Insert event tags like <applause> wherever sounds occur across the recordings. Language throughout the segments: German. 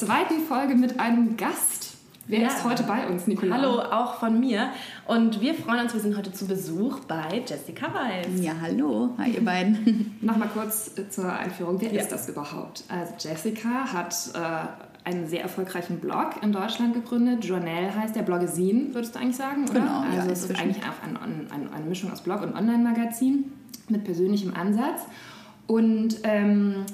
zweiten Folge mit einem Gast. Wer ja. ist heute bei uns, Nicola? Hallo, auch von mir. Und wir freuen uns, wir sind heute zu Besuch bei Jessica Weiß. Ja, hallo. Hi, ihr <laughs> beiden. <laughs> Nochmal kurz äh, zur Einführung. Wer ja. ist das überhaupt? Also Jessica hat äh, einen sehr erfolgreichen Blog in Deutschland gegründet. Journal heißt der Bloggesin, würdest du eigentlich sagen, oder? Genau, also ja, es ist eigentlich auch ein, ein, eine Mischung aus Blog und Online-Magazin mit persönlichem Ansatz. Und ähm,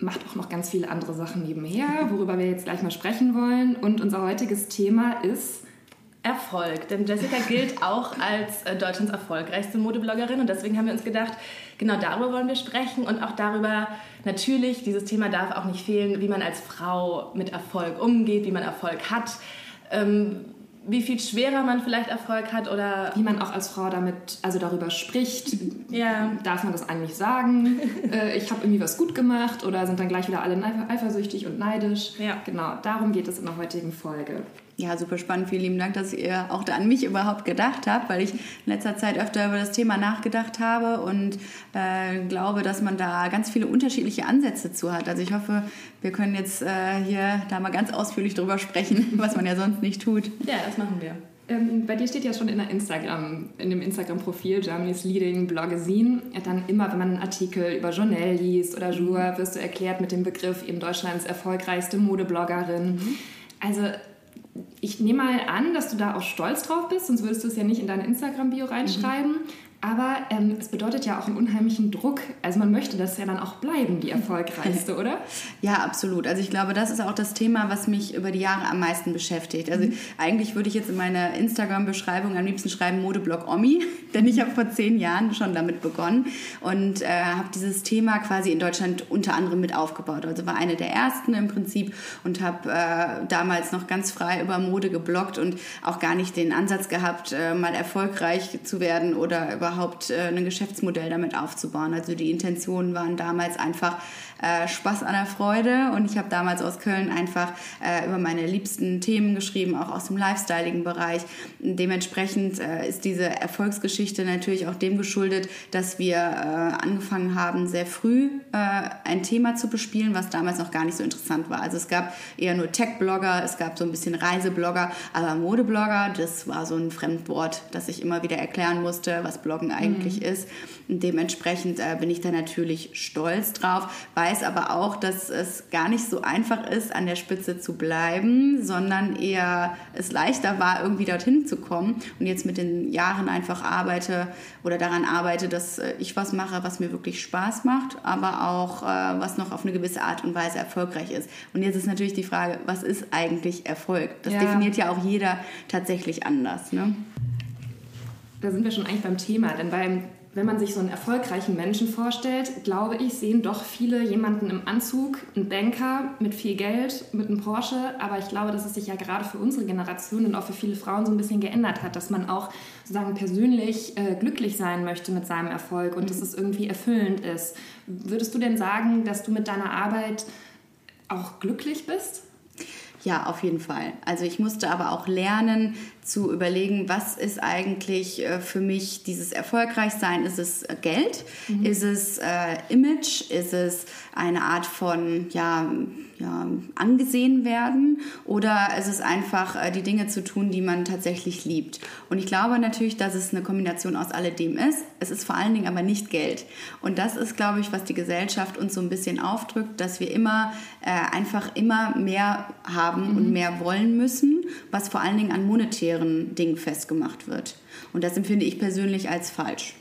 macht auch noch ganz viele andere Sachen nebenher, worüber wir jetzt gleich mal sprechen wollen. Und unser heutiges Thema ist Erfolg. Denn Jessica gilt auch als äh, Deutschlands erfolgreichste Modebloggerin und deswegen haben wir uns gedacht, genau darüber wollen wir sprechen und auch darüber, natürlich, dieses Thema darf auch nicht fehlen, wie man als Frau mit Erfolg umgeht, wie man Erfolg hat. Ähm, wie viel schwerer man vielleicht Erfolg hat oder wie man auch als Frau damit also darüber spricht ja. darf man das eigentlich sagen? <laughs> Äh, ich habe irgendwie was gut gemacht oder sind dann gleich wieder alle eifersüchtig und neidisch? Ja. Genau darum geht es in der heutigen Folge ja, super spannend. Vielen lieben Dank, dass ihr auch an mich überhaupt gedacht habt, weil ich in letzter Zeit öfter über das Thema nachgedacht habe und äh, glaube, dass man da ganz viele unterschiedliche Ansätze zu hat. Also ich hoffe, wir können jetzt äh, hier da mal ganz ausführlich drüber sprechen, <laughs> was man ja sonst nicht tut. Ja, das machen wir. Ähm, bei dir steht ja schon in der Instagram, in dem Instagram-Profil Germany's Leading Blogazine, dann immer, wenn man einen Artikel über Journal liest oder Jour, wirst du erklärt mit dem Begriff eben Deutschlands erfolgreichste Modebloggerin. Mhm. Also ich nehme mal an, dass du da auch stolz drauf bist, sonst würdest du es ja nicht in deine Instagram-Bio reinschreiben. Mhm. Aber ähm, es bedeutet ja auch einen unheimlichen Druck. Also man möchte das ja dann auch bleiben, die erfolgreichste, <laughs> oder? Ja, absolut. Also ich glaube, das ist auch das Thema, was mich über die Jahre am meisten beschäftigt. Also mhm. eigentlich würde ich jetzt in meiner Instagram-Beschreibung am liebsten schreiben Modeblog Omi, <laughs> denn ich habe vor zehn Jahren schon damit begonnen und äh, habe dieses Thema quasi in Deutschland unter anderem mit aufgebaut. Also war eine der ersten im Prinzip und habe äh, damals noch ganz frei über Mode gebloggt und auch gar nicht den Ansatz gehabt, äh, mal erfolgreich zu werden oder über überhaupt äh, ein Geschäftsmodell damit aufzubauen. Also die Intentionen waren damals einfach äh, Spaß an der Freude und ich habe damals aus Köln einfach äh, über meine liebsten Themen geschrieben, auch aus dem Lifestyling-Bereich. Dementsprechend äh, ist diese Erfolgsgeschichte natürlich auch dem geschuldet, dass wir äh, angefangen haben, sehr früh äh, ein Thema zu bespielen, was damals noch gar nicht so interessant war. Also es gab eher nur Tech-Blogger, es gab so ein bisschen Reiseblogger, aber Modeblogger, das war so ein Fremdwort, das ich immer wieder erklären musste, was Bloggen Bloggen eigentlich mhm. ist. Und dementsprechend äh, bin ich da natürlich stolz drauf, weiß aber auch, dass es gar nicht so einfach ist, an der Spitze zu bleiben, sondern eher es leichter war, irgendwie dorthin zu kommen. Und jetzt mit den Jahren einfach arbeite oder daran arbeite, dass äh, ich was mache, was mir wirklich Spaß macht, aber auch äh, was noch auf eine gewisse Art und Weise erfolgreich ist. Und jetzt ist natürlich die Frage, was ist eigentlich Erfolg? Das ja. definiert ja auch jeder tatsächlich anders. Ne? da sind wir schon eigentlich beim Thema, denn beim, wenn man sich so einen erfolgreichen Menschen vorstellt, glaube ich, sehen doch viele jemanden im Anzug, einen Banker mit viel Geld, mit einem Porsche. Aber ich glaube, dass es sich ja gerade für unsere Generation und auch für viele Frauen so ein bisschen geändert hat, dass man auch sozusagen persönlich äh, glücklich sein möchte mit seinem Erfolg und dass es irgendwie erfüllend ist. Würdest du denn sagen, dass du mit deiner Arbeit auch glücklich bist? Ja, auf jeden Fall. Also ich musste aber auch lernen zu überlegen, was ist eigentlich äh, für mich dieses Erfolgreichsein? Ist es äh, Geld? Mhm. Ist es äh, Image? Ist es eine Art von ja, ja, angesehen werden? Oder ist es einfach äh, die Dinge zu tun, die man tatsächlich liebt? Und ich glaube natürlich, dass es eine Kombination aus alledem ist. Es ist vor allen Dingen aber nicht Geld. Und das ist, glaube ich, was die Gesellschaft uns so ein bisschen aufdrückt, dass wir immer äh, einfach immer mehr haben mhm. und mehr wollen müssen, was vor allen Dingen an monetären Dingen festgemacht wird. Und das empfinde ich persönlich als falsch.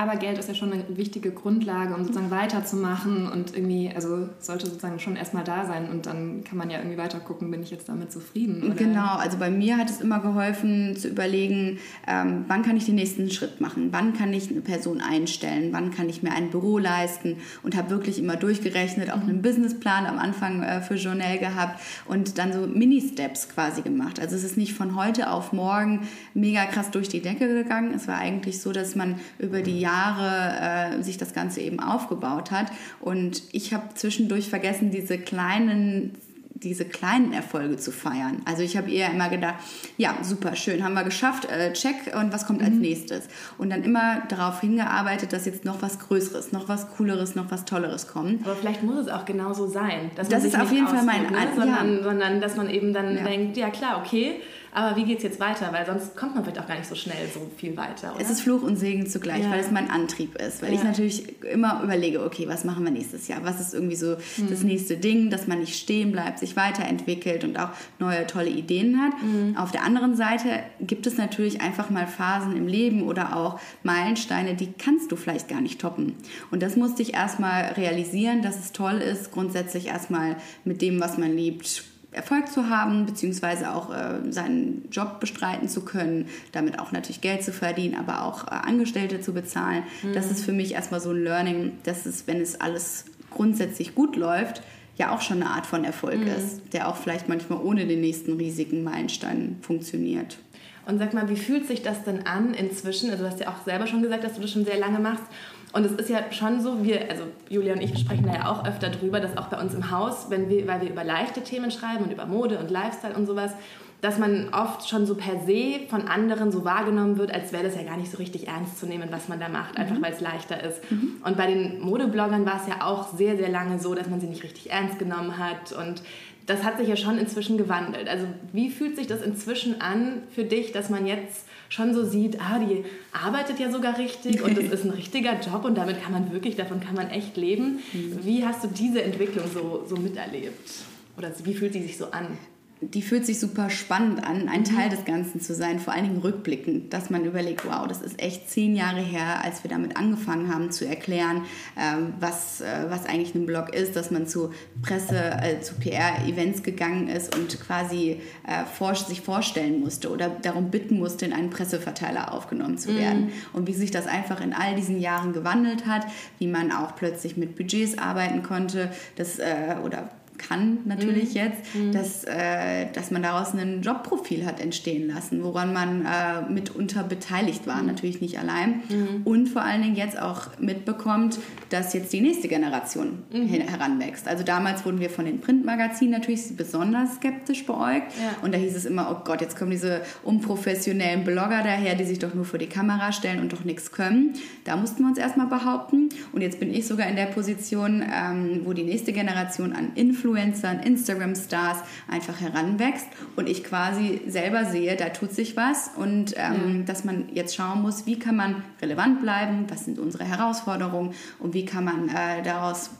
Aber Geld ist ja schon eine wichtige Grundlage, um sozusagen weiterzumachen und irgendwie, also sollte sozusagen schon erstmal da sein und dann kann man ja irgendwie weiter gucken, bin ich jetzt damit zufrieden? Oder? Genau, also bei mir hat es immer geholfen zu überlegen, ähm, wann kann ich den nächsten Schritt machen, wann kann ich eine Person einstellen, wann kann ich mir ein Büro leisten und habe wirklich immer durchgerechnet, auch einen Businessplan am Anfang äh, für Journal gehabt und dann so Mini-Steps quasi gemacht. Also es ist nicht von heute auf morgen mega krass durch die Decke gegangen. Es war eigentlich so, dass man über die Jahre äh, sich das Ganze eben aufgebaut hat. Und ich habe zwischendurch vergessen, diese kleinen diese kleinen Erfolge zu feiern. Also ich habe eher immer gedacht, ja, super, schön, haben wir geschafft, äh, check, und was kommt als mhm. nächstes? Und dann immer darauf hingearbeitet, dass jetzt noch was Größeres, noch was Cooleres, noch was Tolleres kommt. Aber vielleicht muss es auch genauso sein. das ist auf jeden Fall mein... Ne? Sondern, ja. sondern dass man eben dann ja. denkt, ja klar, okay, aber wie geht es jetzt weiter? Weil sonst kommt man vielleicht auch gar nicht so schnell so viel weiter. Oder? Es ist Fluch und Segen zugleich, ja. weil es mein Antrieb ist. Weil ja. ich natürlich immer überlege, okay, was machen wir nächstes Jahr? Was ist irgendwie so mhm. das nächste Ding, dass man nicht stehen bleibt, sich weiterentwickelt und auch neue tolle Ideen hat. Mhm. Auf der anderen Seite gibt es natürlich einfach mal Phasen im Leben oder auch Meilensteine, die kannst du vielleicht gar nicht toppen. Und das musste ich erstmal realisieren, dass es toll ist, grundsätzlich erstmal mit dem, was man liebt, Erfolg zu haben, beziehungsweise auch äh, seinen Job bestreiten zu können, damit auch natürlich Geld zu verdienen, aber auch äh, Angestellte zu bezahlen. Mhm. Das ist für mich erstmal so ein Learning, dass es, wenn es alles grundsätzlich gut läuft, ja auch schon eine Art von Erfolg mhm. ist, der auch vielleicht manchmal ohne den nächsten riesigen Meilenstein funktioniert. Und sag mal, wie fühlt sich das denn an inzwischen? Also du hast ja auch selber schon gesagt, dass du das schon sehr lange machst. Und es ist ja schon so, wir, also Julia und ich sprechen da ja auch öfter drüber, dass auch bei uns im Haus, wenn wir, weil wir über leichte Themen schreiben und über Mode und Lifestyle und sowas, dass man oft schon so per se von anderen so wahrgenommen wird, als wäre das ja gar nicht so richtig ernst zu nehmen, was man da macht, einfach mhm. weil es leichter ist. Mhm. Und bei den Modebloggern war es ja auch sehr, sehr lange so, dass man sie nicht richtig ernst genommen hat und das hat sich ja schon inzwischen gewandelt. Also wie fühlt sich das inzwischen an für dich, dass man jetzt schon so sieht, ah, die arbeitet ja sogar richtig und das ist ein richtiger Job und damit kann man wirklich, davon kann man echt leben. Mhm. Wie hast du diese Entwicklung so, so miterlebt? Oder wie fühlt sie sich so an? Die fühlt sich super spannend an, ein mhm. Teil des Ganzen zu sein, vor allen Dingen rückblickend, dass man überlegt, wow, das ist echt zehn Jahre her, als wir damit angefangen haben zu erklären, ähm, was, äh, was eigentlich ein Blog ist, dass man zu Presse, äh, zu PR-Events gegangen ist und quasi äh, vor, sich vorstellen musste oder darum bitten musste, in einen Presseverteiler aufgenommen zu werden. Mhm. Und wie sich das einfach in all diesen Jahren gewandelt hat, wie man auch plötzlich mit Budgets arbeiten konnte, das, äh, oder kann natürlich mhm. jetzt, mhm. Dass, äh, dass man daraus ein Jobprofil hat entstehen lassen, woran man äh, mitunter beteiligt war, mhm. natürlich nicht allein. Mhm. Und vor allen Dingen jetzt auch mitbekommt, dass jetzt die nächste Generation heranwächst. Also damals wurden wir von den Printmagazinen natürlich besonders skeptisch beäugt. Ja. Und da hieß es immer, oh Gott, jetzt kommen diese unprofessionellen Blogger daher, die sich doch nur vor die Kamera stellen und doch nichts können. Da mussten wir uns erstmal behaupten. Und jetzt bin ich sogar in der Position, ähm, wo die nächste Generation an Influencern Influencern, Instagram-Stars einfach heranwächst und ich quasi selber sehe, da tut sich was und ähm, ja. dass man jetzt schauen muss, wie kann man relevant bleiben, was sind unsere Herausforderungen und wie kann man äh, daraus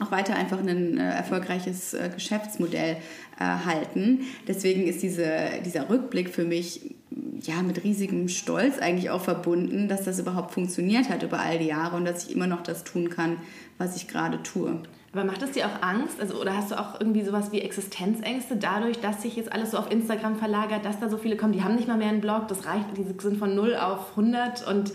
auch weiter einfach ein äh, erfolgreiches äh, Geschäftsmodell äh, halten. Deswegen ist diese, dieser Rückblick für mich ja mit riesigem Stolz eigentlich auch verbunden, dass das überhaupt funktioniert hat über all die Jahre und dass ich immer noch das tun kann, was ich gerade tue. Aber macht es dir auch Angst? Also, oder hast du auch irgendwie sowas wie Existenzängste dadurch, dass sich jetzt alles so auf Instagram verlagert, dass da so viele kommen? Die haben nicht mal mehr einen Blog, das reicht, die sind von 0 auf 100 und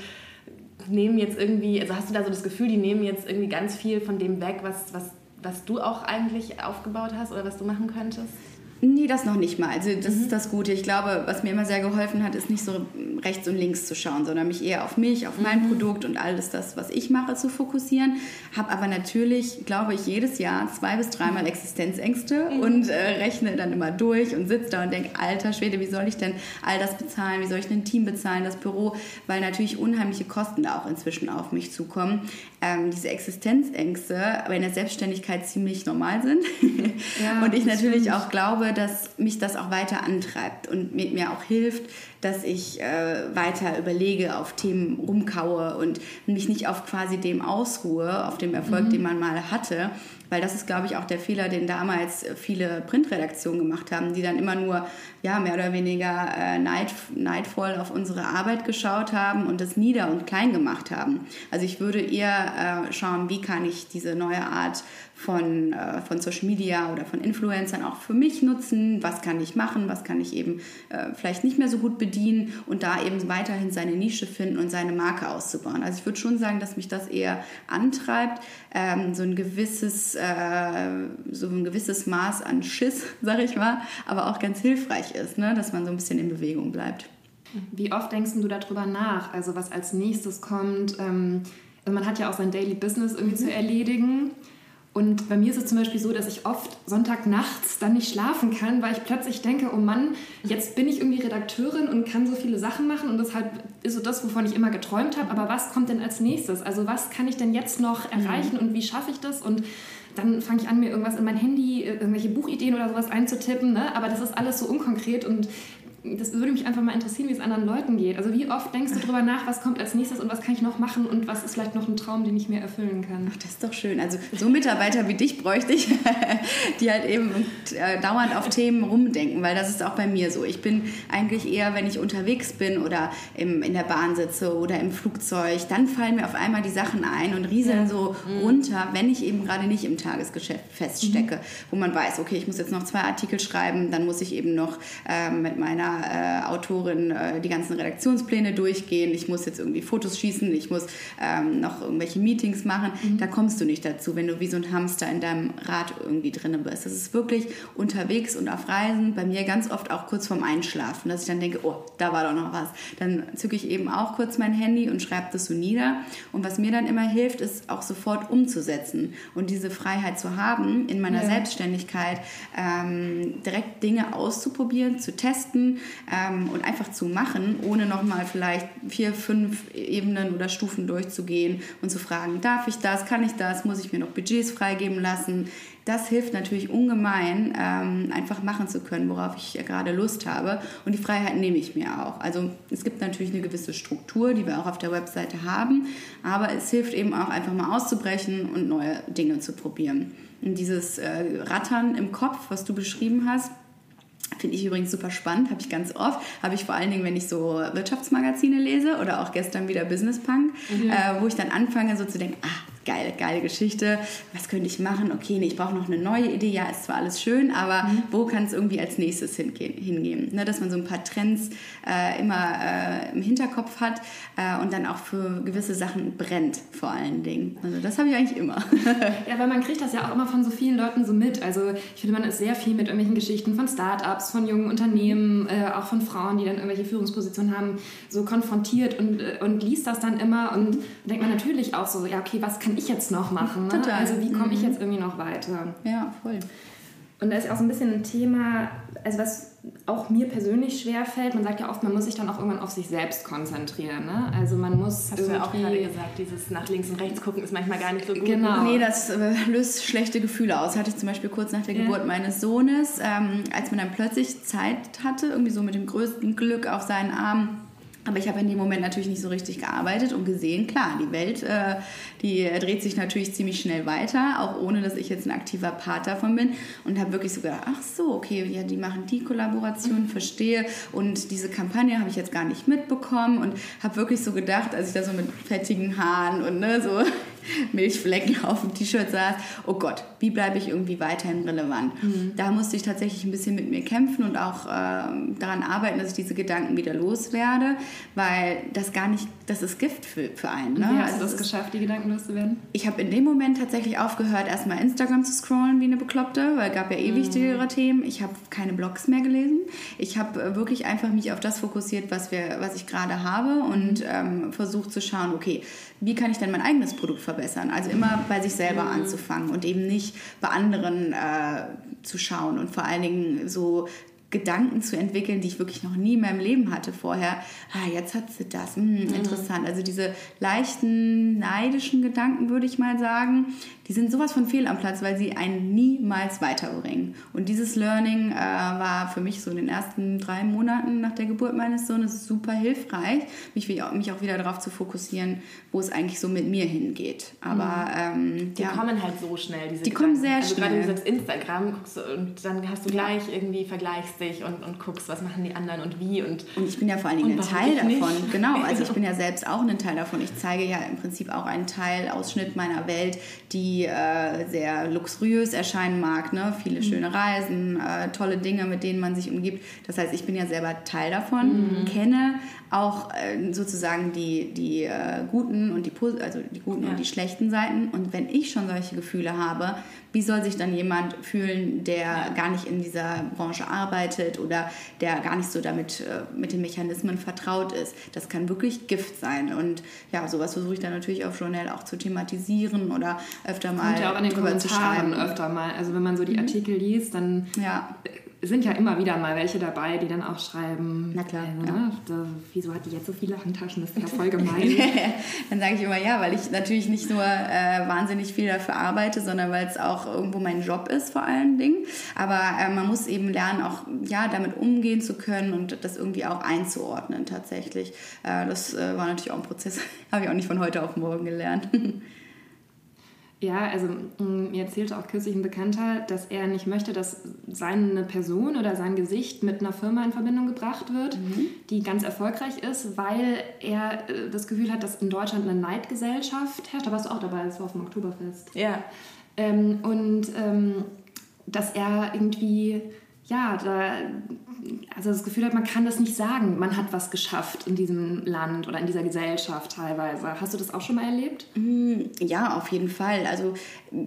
nehmen jetzt irgendwie, also hast du da so das Gefühl, die nehmen jetzt irgendwie ganz viel von dem weg, was, was, was du auch eigentlich aufgebaut hast oder was du machen könntest? Nee, das noch nicht mal. Also das mhm. ist das Gute. Ich glaube, was mir immer sehr geholfen hat, ist nicht so rechts und links zu schauen, sondern mich eher auf mich, auf mein mhm. Produkt und alles das, was ich mache, zu fokussieren. Habe aber natürlich, glaube ich, jedes Jahr zwei bis dreimal Existenzängste mhm. und äh, rechne dann immer durch und sitze da und denke, alter Schwede, wie soll ich denn all das bezahlen? Wie soll ich ein Team bezahlen, das Büro? Weil natürlich unheimliche Kosten da auch inzwischen auf mich zukommen. Ähm, diese Existenzängste aber in der Selbstständigkeit ziemlich normal sind. Ja, <laughs> und ich natürlich auch glaube, dass mich das auch weiter antreibt und mir auch hilft, dass ich äh, weiter überlege, auf Themen rumkaue und mich nicht auf quasi dem ausruhe, auf dem Erfolg, mhm. den man mal hatte. Weil das ist, glaube ich, auch der Fehler, den damals viele Printredaktionen gemacht haben, die dann immer nur ja, mehr oder weniger äh, neid, neidvoll auf unsere Arbeit geschaut haben und das nieder und klein gemacht haben. Also ich würde eher äh, schauen, wie kann ich diese neue Art von, äh, von Social Media oder von Influencern auch für mich nutzen, was kann ich machen, was kann ich eben äh, vielleicht nicht mehr so gut bedienen und da eben weiterhin seine Nische finden und seine Marke auszubauen. Also ich würde schon sagen, dass mich das eher antreibt, ähm, so ein gewisses, äh, so ein gewisses Maß an Schiss, <laughs> sag ich mal, aber auch ganz hilfreich ist, ne? dass man so ein bisschen in Bewegung bleibt. Wie oft denkst du darüber nach? Also was als nächstes kommt? Ähm, also man hat ja auch sein Daily Business irgendwie mhm. zu erledigen. Und bei mir ist es zum Beispiel so, dass ich oft Sonntagnachts dann nicht schlafen kann, weil ich plötzlich denke, oh Mann, jetzt bin ich irgendwie Redakteurin und kann so viele Sachen machen und deshalb ist so das, wovon ich immer geträumt habe. Aber was kommt denn als nächstes? Also was kann ich denn jetzt noch erreichen und wie schaffe ich das? Und dann fange ich an, mir irgendwas in mein Handy, irgendwelche Buchideen oder sowas einzutippen. Ne? Aber das ist alles so unkonkret und das würde mich einfach mal interessieren, wie es anderen Leuten geht. Also wie oft denkst du darüber nach, was kommt als nächstes und was kann ich noch machen und was ist vielleicht noch ein Traum, den ich mir erfüllen kann? Ach, das ist doch schön. Also so Mitarbeiter wie dich bräuchte ich, <laughs> die halt eben äh, dauernd auf Themen rumdenken, weil das ist auch bei mir so. Ich bin eigentlich eher, wenn ich unterwegs bin oder im, in der Bahn sitze oder im Flugzeug, dann fallen mir auf einmal die Sachen ein und rieseln ja. so mhm. runter, wenn ich eben gerade nicht im Tagesgeschäft feststecke, mhm. wo man weiß, okay, ich muss jetzt noch zwei Artikel schreiben, dann muss ich eben noch äh, mit meiner äh, Autorin äh, die ganzen Redaktionspläne durchgehen, ich muss jetzt irgendwie Fotos schießen, ich muss ähm, noch irgendwelche Meetings machen. Mhm. Da kommst du nicht dazu, wenn du wie so ein Hamster in deinem Rad irgendwie drin bist. Das ist wirklich unterwegs und auf Reisen, bei mir ganz oft auch kurz vorm Einschlafen, dass ich dann denke, oh, da war doch noch was. Dann zücke ich eben auch kurz mein Handy und schreibe das so nieder. Und was mir dann immer hilft, ist auch sofort umzusetzen und diese Freiheit zu haben, in meiner ja. Selbstständigkeit ähm, direkt Dinge auszuprobieren, zu testen, ähm, und einfach zu machen, ohne nochmal vielleicht vier, fünf Ebenen oder Stufen durchzugehen und zu fragen, darf ich das, kann ich das, muss ich mir noch Budgets freigeben lassen. Das hilft natürlich ungemein, ähm, einfach machen zu können, worauf ich ja gerade Lust habe. Und die Freiheit nehme ich mir auch. Also es gibt natürlich eine gewisse Struktur, die wir auch auf der Webseite haben, aber es hilft eben auch einfach mal auszubrechen und neue Dinge zu probieren. Und dieses äh, Rattern im Kopf, was du beschrieben hast, Finde ich übrigens super spannend, habe ich ganz oft. Habe ich vor allen Dingen, wenn ich so Wirtschaftsmagazine lese oder auch gestern wieder Business Punk, mhm. äh, wo ich dann anfange so zu denken, ah, geile, geile Geschichte, was könnte ich machen? Okay, nee, ich brauche noch eine neue Idee. Ja, ist zwar alles schön, aber mhm. wo kann es irgendwie als nächstes hingehen? hingehen? Ne, dass man so ein paar Trends äh, immer äh, im Hinterkopf hat äh, und dann auch für gewisse Sachen brennt, vor allen Dingen. Also das habe ich eigentlich immer. <laughs> ja, weil man kriegt das ja auch immer von so vielen Leuten so mit. Also ich finde, man ist sehr viel mit irgendwelchen Geschichten von Startups, von jungen Unternehmen, äh, auch von Frauen, die dann irgendwelche Führungspositionen haben, so konfrontiert und, äh, und liest das dann immer und denkt man natürlich auch so, ja, okay, was kann ich jetzt noch machen? Ne? Total. Also wie komme ich mhm. jetzt irgendwie noch weiter? Ja, voll. Und da ist auch so ein bisschen ein Thema, also was auch mir persönlich schwer fällt. Man sagt ja oft, man muss sich dann auch irgendwann auf sich selbst konzentrieren. Ne? Also man muss Hast du ja auch gerade gesagt, dieses nach links und rechts gucken ist manchmal gar nicht so gut. Genau. Nee, das äh, löst schlechte Gefühle aus. Hatte ich zum Beispiel kurz nach der ja. Geburt meines Sohnes, ähm, als man dann plötzlich Zeit hatte, irgendwie so mit dem größten Glück auf seinen Arm aber ich habe in dem Moment natürlich nicht so richtig gearbeitet und gesehen, klar, die Welt, äh, die dreht sich natürlich ziemlich schnell weiter, auch ohne, dass ich jetzt ein aktiver Part davon bin. Und habe wirklich so gedacht, ach so, okay, ja, die machen die Kollaboration, verstehe. Und diese Kampagne habe ich jetzt gar nicht mitbekommen und habe wirklich so gedacht, als ich da so mit fettigen Haaren und ne, so <laughs> Milchflecken auf dem T-Shirt saß, oh Gott, wie bleibe ich irgendwie weiterhin relevant? Mhm. Da musste ich tatsächlich ein bisschen mit mir kämpfen und auch äh, daran arbeiten, dass ich diese Gedanken wieder loswerde, weil das gar nicht, das ist Gift für, für einen. Ne? wie hast also du das geschafft, die Gedanken loszuwerden? Ich habe in dem Moment tatsächlich aufgehört, erstmal Instagram zu scrollen wie eine Bekloppte, weil es gab ja eh mhm. wichtigere Themen. Ich habe keine Blogs mehr gelesen. Ich habe äh, wirklich einfach mich auf das fokussiert, was, wir, was ich gerade habe und ähm, versucht zu schauen, okay, wie kann ich denn mein eigenes Produkt verbessern? Also immer bei sich selber mhm. anzufangen und eben nicht bei anderen äh, zu schauen und vor allen Dingen so Gedanken zu entwickeln, die ich wirklich noch nie in meinem Leben hatte vorher. Ah, jetzt hat sie das. Hm, mhm. interessant. Also diese leichten, neidischen Gedanken, würde ich mal sagen, die sind sowas von fehl am Platz, weil sie einen niemals weiterbringen. Und dieses Learning äh, war für mich so in den ersten drei Monaten nach der Geburt meines Sohnes super hilfreich, mich, mich auch wieder darauf zu fokussieren, wo es eigentlich so mit mir hingeht. Aber mhm. ähm, die ja, kommen halt so schnell. Diese die Gedanken. kommen sehr also schnell. Gerade du Instagram guckst und dann hast du gleich irgendwie dich und, und guckst, was machen die anderen und wie und und ich bin ja vor allen Dingen ein Teil davon. Nicht. Genau, <laughs> also ich bin ja selbst auch ein Teil davon. Ich zeige ja im Prinzip auch einen Teil Ausschnitt meiner Welt, die äh, sehr luxuriös erscheinen mag. Ne? Viele mhm. schöne Reisen, äh, tolle Dinge, mit denen man sich umgibt. Das heißt, ich bin ja selber Teil davon, mhm. kenne auch äh, sozusagen die, die äh, guten und die also die guten ja. und die schlechten Seiten. Und wenn ich schon solche Gefühle habe, wie soll sich dann jemand fühlen, der ja. gar nicht in dieser Branche arbeitet oder der gar nicht so damit äh, mit den Mechanismen vertraut ist? Das kann wirklich Gift sein. Und ja, sowas versuche ich dann natürlich auf Journal auch zu thematisieren oder öfter mal Kommt ja auch in den Kommentaren öfter mal. Also wenn man so die mhm. Artikel liest, dann ja sind ja immer wieder mal welche dabei, die dann auch schreiben, na klar, äh, ne, da, wieso hat die jetzt so viele Handtaschen, das ist ja <laughs> voll gemein. dann sage ich immer ja, weil ich natürlich nicht nur äh, wahnsinnig viel dafür arbeite, sondern weil es auch irgendwo mein Job ist vor allen Dingen. Aber äh, man muss eben lernen, auch ja, damit umgehen zu können und das irgendwie auch einzuordnen tatsächlich. Äh, das äh, war natürlich auch ein Prozess, <laughs> habe ich auch nicht von heute auf morgen gelernt. <laughs> Ja, also mm, mir erzählte auch kürzlich ein Bekannter, dass er nicht möchte, dass seine Person oder sein Gesicht mit einer Firma in Verbindung gebracht wird, mhm. die ganz erfolgreich ist, weil er äh, das Gefühl hat, dass in Deutschland eine Neidgesellschaft herrscht. Da warst du auch dabei, das war auf dem Oktoberfest. Ja. Ähm, und ähm, dass er irgendwie, ja, da also das Gefühl hat, man kann das nicht sagen, man hat was geschafft in diesem Land oder in dieser Gesellschaft teilweise. Hast du das auch schon mal erlebt? Mm, ja, auf jeden Fall. Also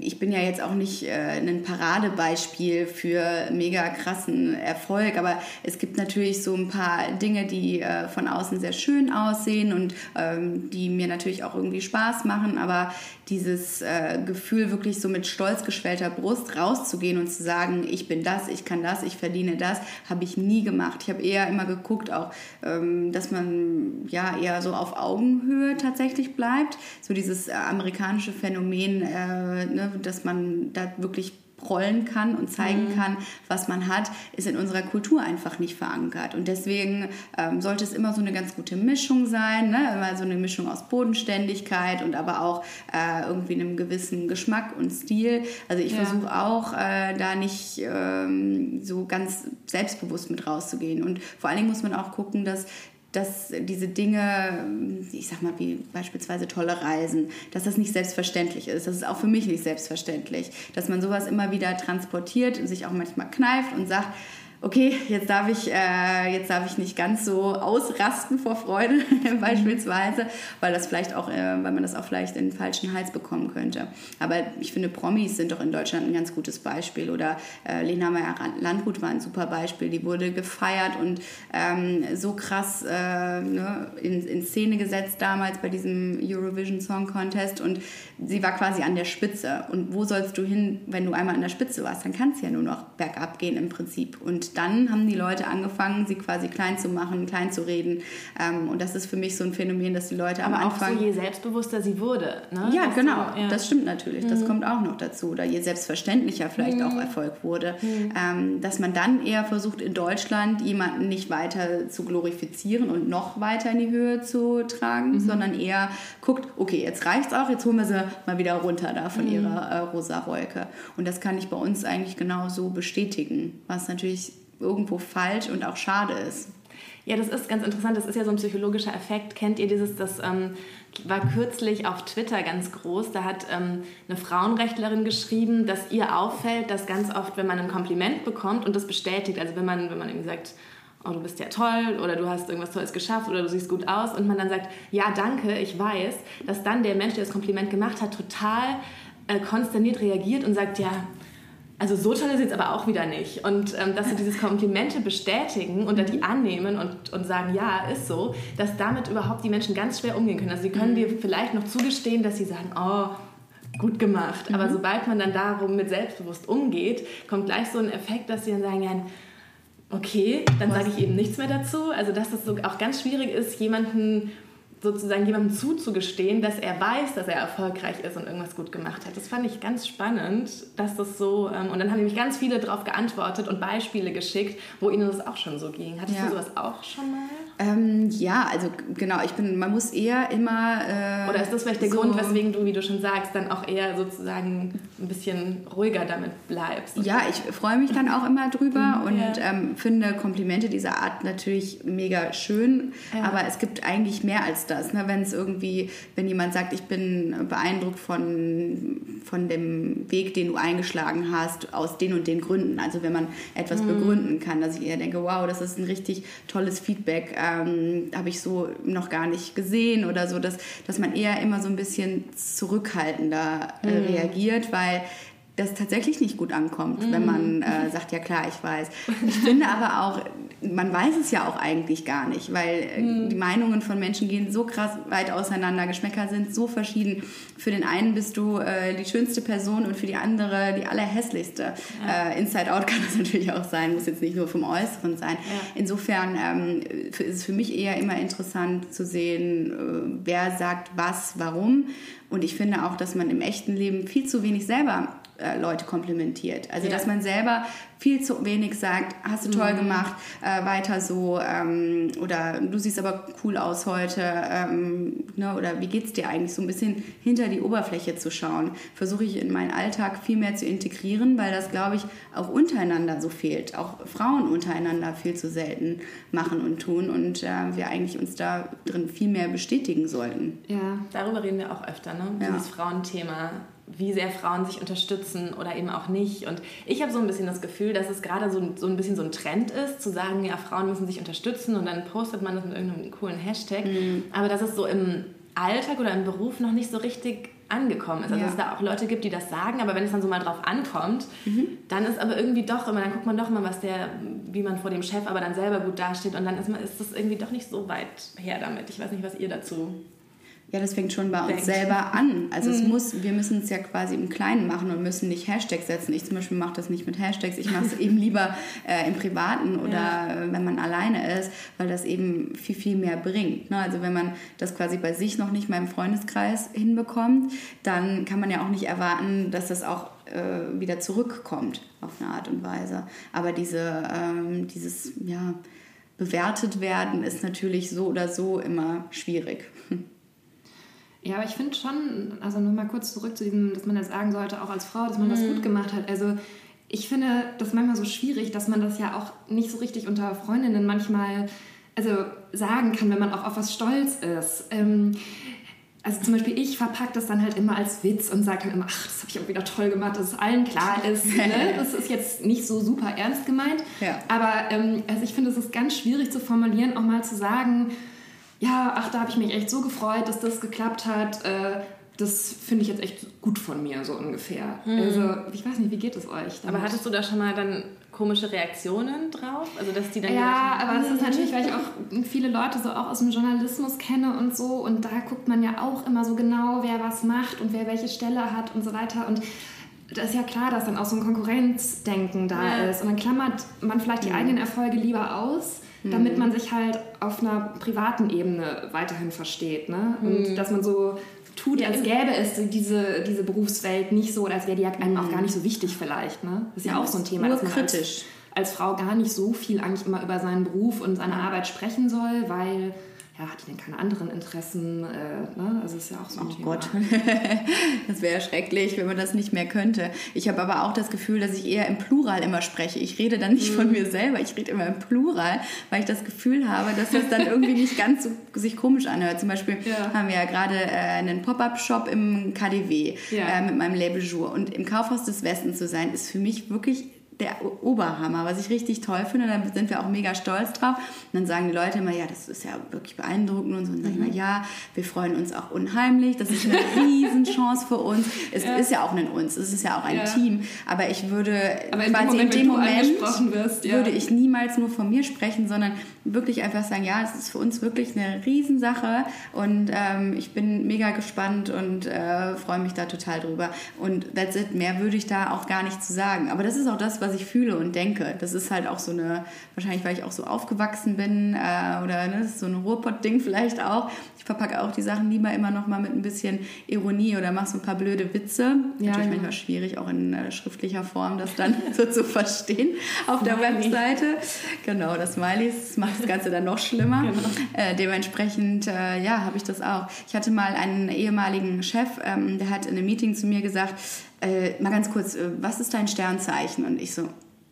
ich bin ja jetzt auch nicht äh, ein Paradebeispiel für mega krassen Erfolg, aber es gibt natürlich so ein paar Dinge, die äh, von außen sehr schön aussehen und ähm, die mir natürlich auch irgendwie Spaß machen, aber dieses äh, Gefühl, wirklich so mit stolz geschwellter Brust rauszugehen und zu sagen, ich bin das, ich kann das, ich verdiene das, habe ich nie gemacht. Ich habe eher immer geguckt, auch, ähm, dass man ja eher so auf Augenhöhe tatsächlich bleibt. So dieses äh, amerikanische Phänomen, äh, ne, dass man da wirklich rollen kann und zeigen mhm. kann, was man hat, ist in unserer Kultur einfach nicht verankert. Und deswegen ähm, sollte es immer so eine ganz gute Mischung sein, ne? immer so eine Mischung aus Bodenständigkeit und aber auch äh, irgendwie einem gewissen Geschmack und Stil. Also ich ja. versuche auch äh, da nicht ähm, so ganz selbstbewusst mit rauszugehen. Und vor allen Dingen muss man auch gucken, dass dass diese Dinge, ich sag mal, wie beispielsweise tolle Reisen, dass das nicht selbstverständlich ist. Das ist auch für mich nicht selbstverständlich, dass man sowas immer wieder transportiert und sich auch manchmal kneift und sagt, okay, jetzt darf ich, äh, jetzt darf ich nicht ganz so ausrasten vor Freude <laughs> beispielsweise, weil das vielleicht auch, äh, weil man das auch vielleicht in den falschen Hals bekommen könnte. Aber ich finde, Promis sind doch in Deutschland ein ganz gutes Beispiel oder äh, Lena Meyer Landrut war ein super Beispiel. Die wurde gefeiert und ähm, so krass äh, ne, in, in Szene gesetzt damals bei diesem Eurovision Song Contest und sie war quasi an der Spitze. Und wo sollst du hin, wenn du einmal an der Spitze warst? Dann kann es ja nur noch bergab gehen im Prinzip. Und dann haben die Leute angefangen, sie quasi klein zu machen, klein zu reden. Ähm, und das ist für mich so ein Phänomen, dass die Leute Aber am Anfang... auch so je selbstbewusster sie wurde. Ne? Ja, das genau. So, ja. Das stimmt natürlich. Das mhm. kommt auch noch dazu. Oder je selbstverständlicher vielleicht mhm. auch Erfolg wurde. Mhm. Ähm, dass man dann eher versucht, in Deutschland jemanden nicht weiter zu glorifizieren und noch weiter in die Höhe zu tragen, mhm. sondern eher guckt, okay, jetzt reicht's auch, jetzt holen wir sie mal wieder runter da von mhm. ihrer äh, rosa Wolke. Und das kann ich bei uns eigentlich genauso bestätigen, was natürlich irgendwo falsch und auch schade ist. Ja, das ist ganz interessant. Das ist ja so ein psychologischer Effekt. Kennt ihr dieses, das ähm, war kürzlich auf Twitter ganz groß. Da hat ähm, eine Frauenrechtlerin geschrieben, dass ihr auffällt, dass ganz oft, wenn man ein Kompliment bekommt und das bestätigt, also wenn man, wenn man irgendwie sagt, oh, du bist ja toll oder du hast irgendwas Tolles geschafft oder du siehst gut aus und man dann sagt, ja, danke, ich weiß, dass dann der Mensch, der das Kompliment gemacht hat, total äh, konsterniert reagiert und sagt, ja, also so toll ist jetzt aber auch wieder nicht. Und ähm, dass sie dieses Komplimente bestätigen und dann die annehmen und, und sagen, ja, ist so, dass damit überhaupt die Menschen ganz schwer umgehen können. Also sie können mhm. dir vielleicht noch zugestehen, dass sie sagen, oh, gut gemacht. Mhm. Aber sobald man dann darum mit selbstbewusst umgeht, kommt gleich so ein Effekt, dass sie dann sagen, ja, okay, dann sage ich eben nichts mehr dazu. Also dass das so auch ganz schwierig ist, jemanden sozusagen jemandem zuzugestehen, dass er weiß, dass er erfolgreich ist und irgendwas gut gemacht hat. Das fand ich ganz spannend, dass das so, ähm, und dann haben nämlich ganz viele darauf geantwortet und Beispiele geschickt, wo ihnen das auch schon so ging. Hattest ja. du sowas auch schon mal? Ähm, ja, also genau, ich bin, man muss eher immer. Äh, Oder ist das vielleicht der so Grund, weswegen du, wie du schon sagst, dann auch eher sozusagen ein bisschen ruhiger damit bleibst? Ja, ich freue mich dann auch immer drüber mhm, und ja. ähm, finde Komplimente dieser Art natürlich mega schön. Ja. Aber es gibt eigentlich mehr als das. Ne? Wenn es irgendwie, wenn jemand sagt, ich bin beeindruckt von, von dem Weg, den du eingeschlagen hast, aus den und den Gründen. Also wenn man etwas mhm. begründen kann, dass ich eher denke, wow, das ist ein richtig tolles Feedback. Äh, ähm, habe ich so noch gar nicht gesehen oder so, dass, dass man eher immer so ein bisschen zurückhaltender äh, mhm. reagiert, weil das tatsächlich nicht gut ankommt, mhm. wenn man äh, sagt, ja klar, ich weiß. Ich finde aber auch, man weiß es ja auch eigentlich gar nicht, weil mhm. die Meinungen von Menschen gehen so krass weit auseinander, Geschmäcker sind so verschieden. Für den einen bist du äh, die schönste Person und für die andere die allerhässlichste. Ja. Äh, Inside Out <laughs> kann das natürlich auch sein, muss jetzt nicht nur vom Äußeren sein. Ja. Insofern ähm, ist es für mich eher immer interessant zu sehen, äh, wer sagt was, warum. Und ich finde auch, dass man im echten Leben viel zu wenig selber äh, Leute komplimentiert. Also ja. dass man selber viel zu wenig sagt, hast du toll mhm. gemacht, äh, weiter so ähm, oder du siehst aber cool aus heute ähm, ne, oder wie geht es dir eigentlich, so ein bisschen hinter die Oberfläche zu schauen, versuche ich in meinen Alltag viel mehr zu integrieren, weil das, glaube ich, auch untereinander so fehlt, auch Frauen untereinander viel zu selten machen und tun und äh, wir eigentlich uns da drin viel mehr bestätigen sollten. Ja, darüber reden wir auch öfter, ne? Ja. dieses Frauenthema wie sehr Frauen sich unterstützen oder eben auch nicht. Und ich habe so ein bisschen das Gefühl, dass es gerade so, so ein bisschen so ein Trend ist, zu sagen, ja, Frauen müssen sich unterstützen und dann postet man das mit irgendeinem coolen Hashtag. Mhm. Aber dass es so im Alltag oder im Beruf noch nicht so richtig angekommen ist. Also ja. dass es da auch Leute gibt, die das sagen, aber wenn es dann so mal drauf ankommt, mhm. dann ist aber irgendwie doch immer, dann guckt man doch mal, was der, wie man vor dem Chef aber dann selber gut dasteht und dann ist, man, ist das irgendwie doch nicht so weit her damit. Ich weiß nicht, was ihr dazu ja, das fängt schon bei uns Denkt. selber an. Also mhm. es muss, wir müssen es ja quasi im Kleinen machen und müssen nicht Hashtags setzen. Ich zum Beispiel mache das nicht mit Hashtags. Ich mache es <laughs> eben lieber äh, im Privaten oder ja. wenn man alleine ist, weil das eben viel, viel mehr bringt. Ne? Also wenn man das quasi bei sich noch nicht mal im Freundeskreis hinbekommt, dann kann man ja auch nicht erwarten, dass das auch äh, wieder zurückkommt auf eine Art und Weise. Aber diese, ähm, dieses, ja, bewertet werden ist natürlich so oder so immer schwierig. Ja, aber ich finde schon, also nur mal kurz zurück zu diesem, dass man das sagen sollte, auch als Frau, dass man mhm. das gut gemacht hat. Also ich finde das manchmal so schwierig, dass man das ja auch nicht so richtig unter Freundinnen manchmal also sagen kann, wenn man auch auf was stolz ist. Ähm, also zum Beispiel ich verpacke das dann halt immer als Witz und sage dann immer, ach, das habe ich auch wieder toll gemacht, dass es allen klar ist. <laughs> Ne? Das ist jetzt nicht so super ernst gemeint. Ja. Aber ähm, also ich finde, es ist ganz schwierig zu formulieren, auch mal zu sagen, ja, ach, da habe ich mich echt so gefreut, dass das geklappt hat. Äh, das finde ich jetzt echt gut von mir, so ungefähr. Mhm. Also, ich weiß nicht, wie geht es euch? Damit? Aber hattest du da schon mal dann komische Reaktionen drauf? Also, dass die dann. Ja, aber es ist natürlich, weil ich auch viele Leute so auch aus dem Journalismus kenne und so. Und da guckt man ja auch immer so genau, wer was macht und wer welche Stelle hat und so weiter. Und da ist ja klar, dass dann auch so ein Konkurrenzdenken da ja. ist. Und dann klammert man vielleicht die eigenen Erfolge lieber aus damit man sich halt auf einer privaten Ebene weiterhin versteht. Ne? Und mhm. dass man so tut, ja, als gäbe es diese, diese Berufswelt nicht so oder als wäre die einem auch gar nicht so wichtig vielleicht. Ne? Das ist ja, ja auch so ein Thema, dass man kritisch. Als, als Frau gar nicht so viel eigentlich immer über seinen Beruf und seine Arbeit sprechen soll, weil ja, hat die denn keine anderen Interessen? Äh, ne? Also ist ja auch so ein oh Thema. Gott, <laughs> das wäre schrecklich, wenn man das nicht mehr könnte. Ich habe aber auch das Gefühl, dass ich eher im Plural immer spreche. Ich rede dann nicht mhm. von mir selber, ich rede immer im Plural, weil ich das Gefühl habe, dass das dann irgendwie nicht ganz so sich komisch anhört. Zum Beispiel ja. haben wir ja gerade äh, einen Pop-Up-Shop im KDW ja. äh, mit meinem Label Jour. Und im Kaufhaus des Westens zu sein, ist für mich wirklich der Oberhammer, was ich richtig toll finde. Da sind wir auch mega stolz drauf. Und dann sagen die Leute immer, ja, das ist ja wirklich beeindruckend und so. Und dann mhm. ich mal, ja, wir freuen uns auch unheimlich. Das ist eine <laughs> Riesenchance für uns. Es ja. ist ja auch ein uns, es ist ja auch ein ja. Team. Aber ich würde Aber in quasi dem Moment, in dem Moment wirst, ja. würde ich niemals nur von mir sprechen, sondern wirklich einfach sagen, ja, es ist für uns wirklich eine Riesensache und ähm, ich bin mega gespannt und äh, freue mich da total drüber. Und that's it. Mehr würde ich da auch gar nicht zu sagen. Aber das ist auch das, was ich fühle und denke. Das ist halt auch so eine, wahrscheinlich weil ich auch so aufgewachsen bin äh, oder ne, so ein Ruhrpott-Ding <laughs> vielleicht auch. Ich verpacke auch die Sachen lieber immer noch mal mit ein bisschen Ironie oder mache so ein paar blöde Witze. Ja, Natürlich ja. manchmal schwierig, auch in äh, schriftlicher Form das dann <laughs> so zu verstehen auf der Webseite. Genau, das Smileys das macht das Ganze dann noch schlimmer. Genau. Äh, dementsprechend, äh, ja, habe ich das auch. Ich hatte mal einen ehemaligen Chef, ähm, der hat in einem Meeting zu mir gesagt, äh, mal ganz kurz, äh, was ist dein Sternzeichen? Und ich so,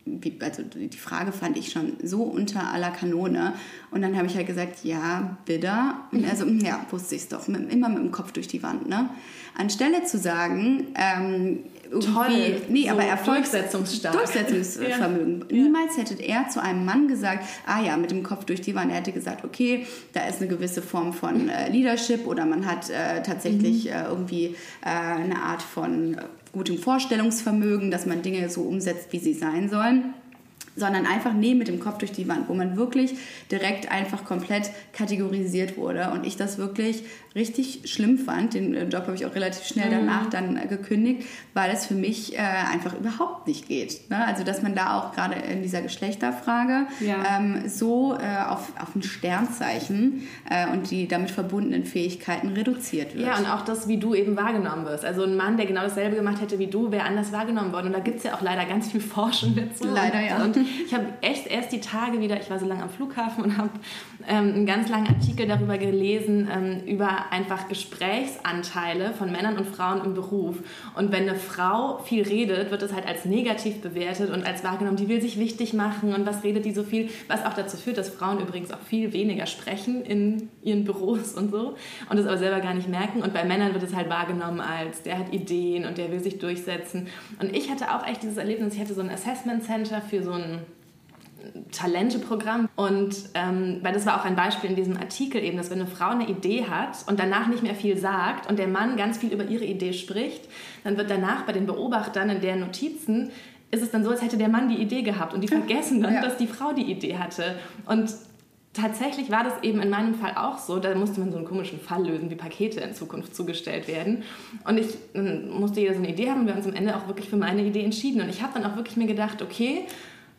wie, also die Frage fand ich schon so unter aller Kanone. Und dann habe ich halt gesagt, ja, bitte. Und er so, ja, wusste ich es doch, mit, immer mit dem Kopf durch die Wand, ne? Anstelle zu sagen, ähm, Toll. Nee, so aber Durchsetzungsstark. Durchsetzungsvermögen. Ja. Niemals hätte er zu einem Mann gesagt, ah ja, mit dem Kopf durch die Wand. Er hätte gesagt, okay, da ist eine gewisse Form von äh, Leadership oder man hat äh, tatsächlich Mhm. äh, irgendwie äh, eine Art von äh, gutem Vorstellungsvermögen, dass man Dinge so umsetzt, wie sie sein sollen sondern einfach nee mit dem Kopf durch die Wand, wo man wirklich direkt einfach komplett kategorisiert wurde und ich das wirklich richtig schlimm fand. Den äh, Job habe ich auch relativ schnell danach dann äh, gekündigt, weil es für mich äh, einfach überhaupt nicht geht. Ne? Also dass man da auch gerade in dieser Geschlechterfrage Ja. ähm, so äh, auf, auf ein Sternzeichen äh, und die damit verbundenen Fähigkeiten reduziert wird. Ja, und auch das, wie du eben wahrgenommen wirst. Also ein Mann, der genau dasselbe gemacht hätte wie du, wäre anders wahrgenommen worden. Und da gibt es ja auch leider ganz viel Forschung dazu. Leider, ja. Und <laughs> ich habe echt erst die Tage wieder, ich war so lange am Flughafen und habe ähm, einen ganz langen Artikel darüber gelesen, ähm, über einfach Gesprächsanteile von Männern und Frauen im Beruf. Und wenn eine Frau viel redet, wird es halt als negativ bewertet und als wahrgenommen, die will sich wichtig machen und was redet die so viel, was auch dazu führt, dass Frauen übrigens auch viel weniger sprechen in ihren Büros und so und das aber selber gar nicht merken. Und bei Männern wird es halt wahrgenommen als, der hat Ideen und der will sich durchsetzen. Und ich hatte auch echt dieses Erlebnis, ich hatte so ein Assessment Center für so ein Talenteprogramm. Und ähm, weil das war auch ein Beispiel in diesem Artikel eben, dass wenn eine Frau eine Idee hat und danach nicht mehr viel sagt und der Mann ganz viel über ihre Idee spricht, dann wird danach bei den Beobachtern in deren Notizen ist es dann so, als hätte der Mann die Idee gehabt und die vergessen dann, Ja. dass die Frau die Idee hatte. Und tatsächlich war das eben in meinem Fall auch so. Da musste man so einen komischen Fall lösen, wie Pakete in Zukunft zugestellt werden. Und ich musste jeder so eine Idee haben. Wir haben uns am Ende auch wirklich für meine Idee entschieden. Und ich habe dann auch wirklich mir gedacht, okay,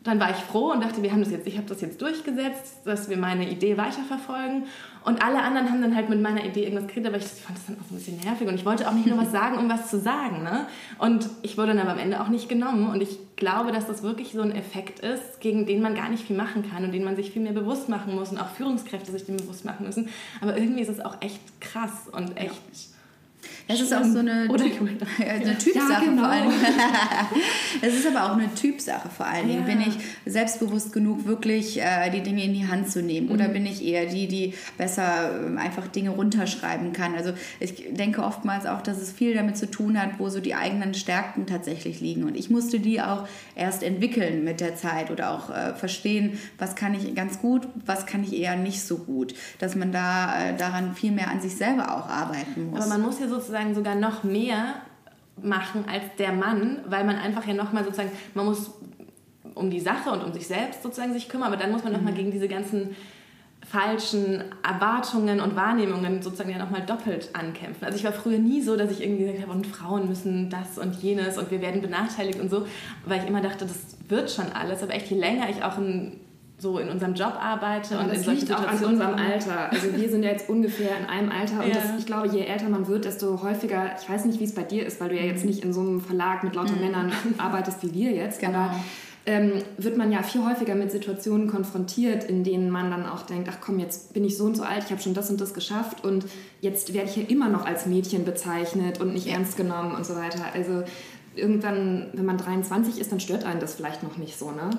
dann war ich froh und dachte, wir haben das jetzt, ich habe das jetzt durchgesetzt, dass wir meine Idee weiterverfolgen. Und alle anderen haben dann halt mit meiner Idee irgendwas geredet, aber ich fand das dann auch so ein bisschen nervig und ich wollte auch nicht nur was <laughs> sagen, um was zu sagen. Ne? Und ich wurde dann aber am Ende auch nicht genommen. Und ich glaube, dass das wirklich so ein Effekt ist, gegen den man gar nicht viel machen kann und den man sich viel mehr bewusst machen muss und auch Führungskräfte sich dem bewusst machen müssen. Aber irgendwie ist es auch echt krass und echt. Es ist auch so eine, <laughs> Oder eine Typsache Ja, genau. vor allen Dingen. <laughs> es ist aber auch eine Typsache vor allen Dingen. Ja. Bin ich selbstbewusst genug, wirklich äh, die Dinge in die Hand zu nehmen? Oder Mhm. bin ich eher die, die besser ähm, einfach Dinge runterschreiben kann? Also ich denke oftmals auch, dass es viel damit zu tun hat, wo so die eigenen Stärken tatsächlich liegen. Und ich musste die auch erst entwickeln mit der Zeit oder auch äh, verstehen, was kann ich ganz gut, was kann ich eher nicht so gut. Dass man da äh, daran viel mehr an sich selber auch arbeiten muss. Aber man muss ja sozusagen sogar noch mehr machen als der Mann, weil man einfach ja nochmal sozusagen, man muss um die Sache und um sich selbst sozusagen sich kümmern, aber dann muss man nochmal gegen diese ganzen falschen Erwartungen und Wahrnehmungen sozusagen ja nochmal doppelt ankämpfen. Also ich war früher nie so, dass ich irgendwie gesagt habe, und Frauen müssen das und jenes und wir werden benachteiligt und so, weil ich immer dachte, das wird schon alles. Aber echt, je länger ich auch in, so in unserem Job arbeite und Und in das solchen liegt auch an unserem Alter. Also wir sind ja jetzt ungefähr in einem Alter und Ja. das, ich glaube, je älter man wird, desto häufiger, ich weiß nicht, wie es bei dir ist, weil du ja jetzt nicht in so einem Verlag mit lauter Männern <laughs> arbeitest wie wir jetzt, Genau. aber ähm, wird man ja viel häufiger mit Situationen konfrontiert, in denen man dann auch denkt, ach komm, jetzt bin ich so und so alt, ich habe schon das und das geschafft und jetzt werde ich ja immer noch als Mädchen bezeichnet und nicht ernst genommen und so weiter. Also irgendwann, wenn man 23 ist, dann stört einen das vielleicht noch nicht so, ne?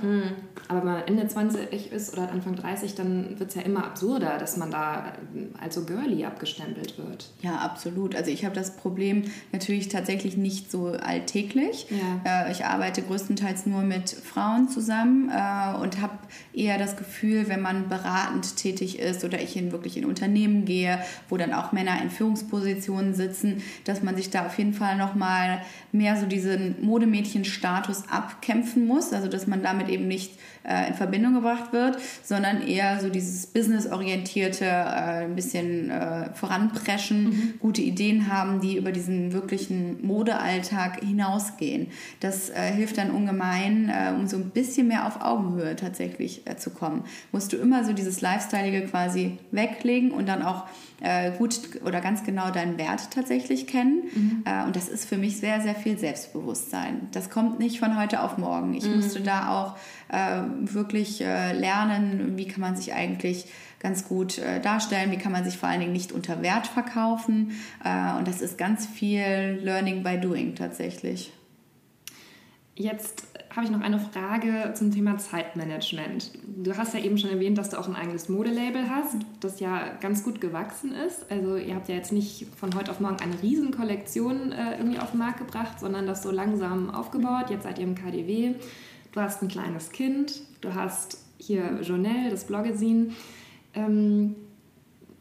Aber wenn man Ende 20 ist oder Anfang 30, dann wird es ja immer absurder, dass man da als so girly abgestempelt wird. Ja, absolut. Also ich habe das Problem natürlich tatsächlich nicht so alltäglich. Ja. Äh, ich arbeite größtenteils nur mit Frauen zusammen äh, und habe eher das Gefühl, wenn man beratend tätig ist oder ich in wirklich in Unternehmen gehe, wo dann auch Männer in Führungspositionen sitzen, dass man sich da auf jeden Fall noch mal mehr so diesen Modemädchenstatus abkämpfen muss, also dass man damit eben nicht äh, in Verbindung gebracht wird, sondern eher so dieses businessorientierte, äh, ein bisschen äh, voranpreschen, gute Ideen haben, die über diesen wirklichen Modealltag hinausgehen. Das äh, hilft dann ungemein, äh, um so ein bisschen mehr auf Augenhöhe tatsächlich äh, zu kommen. Musst du immer so dieses Lifestyleige quasi weglegen und dann auch gut oder ganz genau deinen Wert tatsächlich kennen. Äh, und das ist für mich sehr, sehr viel Selbstbewusstsein. Das kommt nicht von heute auf morgen. Ich musste da auch äh, wirklich äh, lernen, wie kann man sich eigentlich ganz gut äh, darstellen, wie kann man sich vor allen Dingen nicht unter Wert verkaufen. Äh, und das ist ganz viel Learning by Doing tatsächlich. Jetzt habe ich noch eine Frage zum Thema Zeitmanagement. Du hast ja eben schon erwähnt, dass du auch ein eigenes Modelabel hast, das ja ganz gut gewachsen ist. Also ihr habt ja jetzt nicht von heute auf morgen eine Riesenkollektion irgendwie auf den Markt gebracht, sondern das so langsam aufgebaut. Jetzt seid ihr im KDW. Du hast ein kleines Kind, du hast hier Journal, das Bloggesin. Ähm,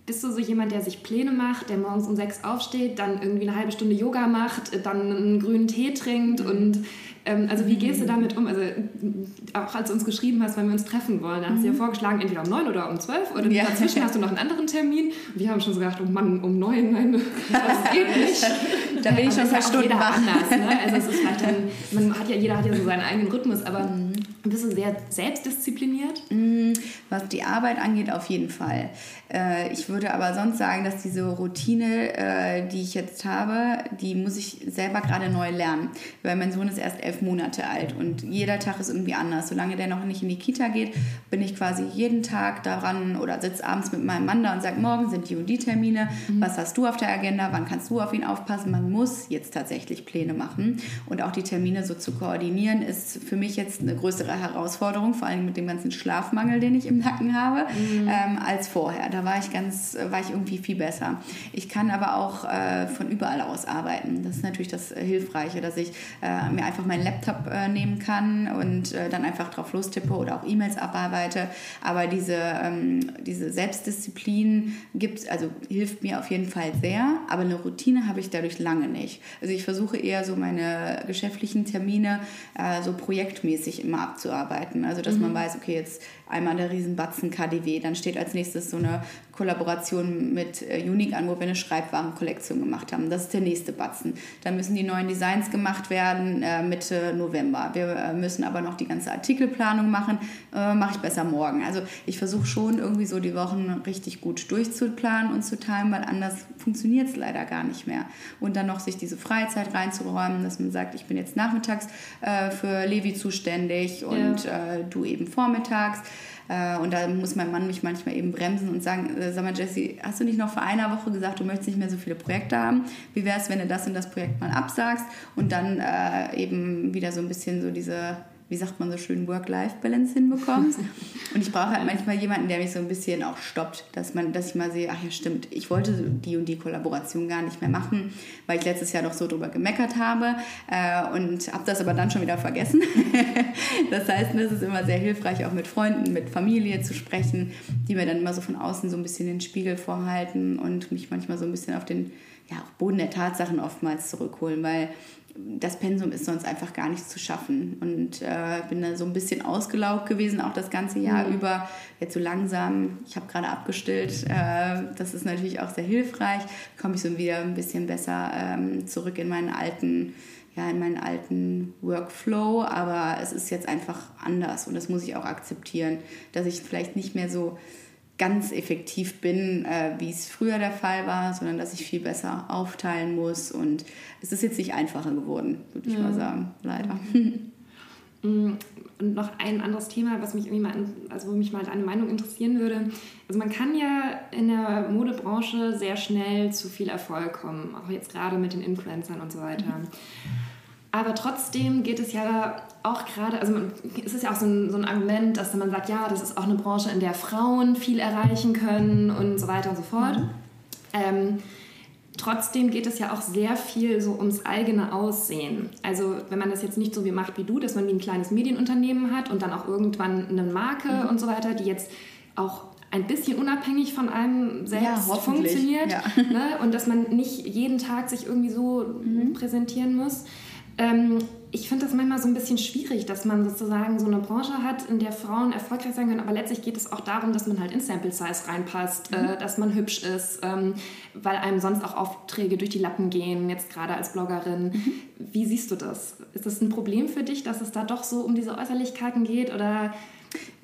bist du so jemand, der sich Pläne macht, der morgens um sechs aufsteht, dann irgendwie eine halbe Stunde Yoga macht, dann einen grünen Tee trinkt und ähm, also wie gehst du damit um? Also auch als du uns geschrieben hast, wenn wir uns treffen wollen, dann hast du ja mhm. vorgeschlagen, entweder um neun oder um zwölf oder ja. dazwischen hast du noch einen anderen Termin. Wir haben schon so gedacht, oh Mann, um neun, nein, das geht nicht. da bin ich schon zwei Stunden wach. anders. Ne? Also es ist vielleicht dann, man hat ja, jeder hat ja so seinen eigenen Rhythmus, aber mhm. bist du sehr selbstdiszipliniert? Mhm. Was die Arbeit angeht, auf jeden Fall. Äh, ich würde aber sonst sagen, dass diese Routine, äh, die ich jetzt habe, die muss ich selber gerade neu lernen. Weil mein Sohn ist erst elf Monate alt und jeder Tag ist irgendwie anders. Solange der noch nicht in die Kita geht, bin ich quasi jeden Tag daran oder sitze abends mit meinem Mann da und sage, morgen sind die und die Termine, mhm. was hast du auf der Agenda, wann kannst du auf ihn aufpassen. Man muss jetzt tatsächlich Pläne machen und auch die Termine so zu koordinieren, ist für mich jetzt eine größere Herausforderung, vor allem mit dem ganzen Schlafmangel, den ich im Nacken habe, mhm. ähm, als vorher. Da war ich ganz, war ich irgendwie viel besser. Ich kann aber auch äh, von überall aus arbeiten. Das ist natürlich das Hilfreiche, dass ich äh, mir einfach meinen Laptop äh, nehmen kann und äh, dann einfach drauf lostippe oder auch E-Mails abarbeite. Aber diese, ähm, diese Selbstdisziplin gibt, also hilft mir auf jeden Fall sehr. Aber eine Routine habe ich dadurch lange nicht. Also ich versuche eher so meine geschäftlichen Termine äh, so projektmäßig immer abzuarbeiten. Also dass mhm. man weiß, okay, jetzt einmal der Riesenbatzen KDW, dann steht als nächstes so eine Kollaboration mit äh, Unique an, wo wir eine Schreibwarenkollektion gemacht haben. Das ist der nächste Batzen. Da müssen die neuen Designs gemacht werden äh, Mitte November. Wir äh, müssen aber noch die ganze Artikelplanung machen. Äh, Mache ich besser morgen. Also ich versuche schon irgendwie so die Wochen richtig gut durchzuplanen und zu timen, weil anders funktioniert es leider gar nicht mehr. Und dann noch sich diese Freizeit reinzuräumen, dass man sagt, ich bin jetzt nachmittags äh, für Levi zuständig und ja. Äh, du eben vormittags. Äh, und da muss mein Mann mich manchmal eben bremsen und sagen, äh, sag mal Jesse, hast du nicht noch vor einer Woche gesagt, du möchtest nicht mehr so viele Projekte haben? Wie wäre es, wenn du das und das Projekt mal absagst und dann äh, eben wieder so ein bisschen so diese wie sagt man so schön, Work-Life-Balance hinbekommst. Und ich brauche halt manchmal jemanden, der mich so ein bisschen auch stoppt, dass, man, dass ich mal sehe, ach ja, stimmt, ich wollte die und die Kollaboration gar nicht mehr machen, weil ich letztes Jahr noch so drüber gemeckert habe äh, und habe das aber dann schon wieder vergessen. <laughs> das heißt, es ist immer sehr hilfreich, auch mit Freunden, mit Familie zu sprechen, die mir dann immer so von außen so ein bisschen den Spiegel vorhalten und mich manchmal so ein bisschen auf den ja, Boden der Tatsachen oftmals zurückholen, weil das Pensum ist sonst einfach gar nicht zu schaffen. Und äh, bin da so ein bisschen ausgelaugt gewesen, auch das ganze Jahr mhm. über. Jetzt so langsam, ich habe gerade abgestillt, äh, das ist natürlich auch sehr hilfreich. Komme ich so wieder ein bisschen besser ähm, zurück in meinen alten, ja, in meinen alten Workflow. Aber es ist jetzt einfach anders und das muss ich auch akzeptieren, dass ich vielleicht nicht mehr so ganz effektiv bin, äh, wie es früher der Fall war, sondern dass ich viel besser aufteilen muss. Und es ist jetzt nicht einfacher geworden, würde ich ja. mal sagen, leider. Mm, und noch ein anderes Thema, was mich irgendwie mal, also wo mich mal deine Meinung interessieren würde. Also man kann ja in der Modebranche sehr schnell zu viel Erfolg kommen, auch jetzt gerade mit den Influencern und so weiter. Mhm. Aber trotzdem geht es ja auch gerade, also man, es ist ja auch so ein, so ein Argument, dass man sagt, ja, das ist auch eine Branche, in der Frauen viel erreichen können und so weiter und so fort. Mhm. Ähm, trotzdem geht es ja auch sehr viel so ums eigene Aussehen. Also wenn man das jetzt nicht so wie macht wie du, dass man wie ein kleines Medienunternehmen hat und dann auch irgendwann eine Marke mhm. und so weiter, die jetzt auch ein bisschen unabhängig von einem selbst ja, funktioniert ja. ne? und dass man nicht jeden Tag sich irgendwie so mhm. präsentieren muss. Ähm, ich finde das manchmal so ein bisschen schwierig, dass man sozusagen so eine Branche hat, in der Frauen erfolgreich sein können, aber letztlich geht es auch darum, dass man halt in Sample Size reinpasst, mhm. äh, dass man hübsch ist, ähm, weil einem sonst auch Aufträge durch die Lappen gehen, jetzt gerade als Bloggerin. Mhm. Wie siehst du das? Ist das ein Problem für dich, dass es da doch so um diese Äußerlichkeiten geht oder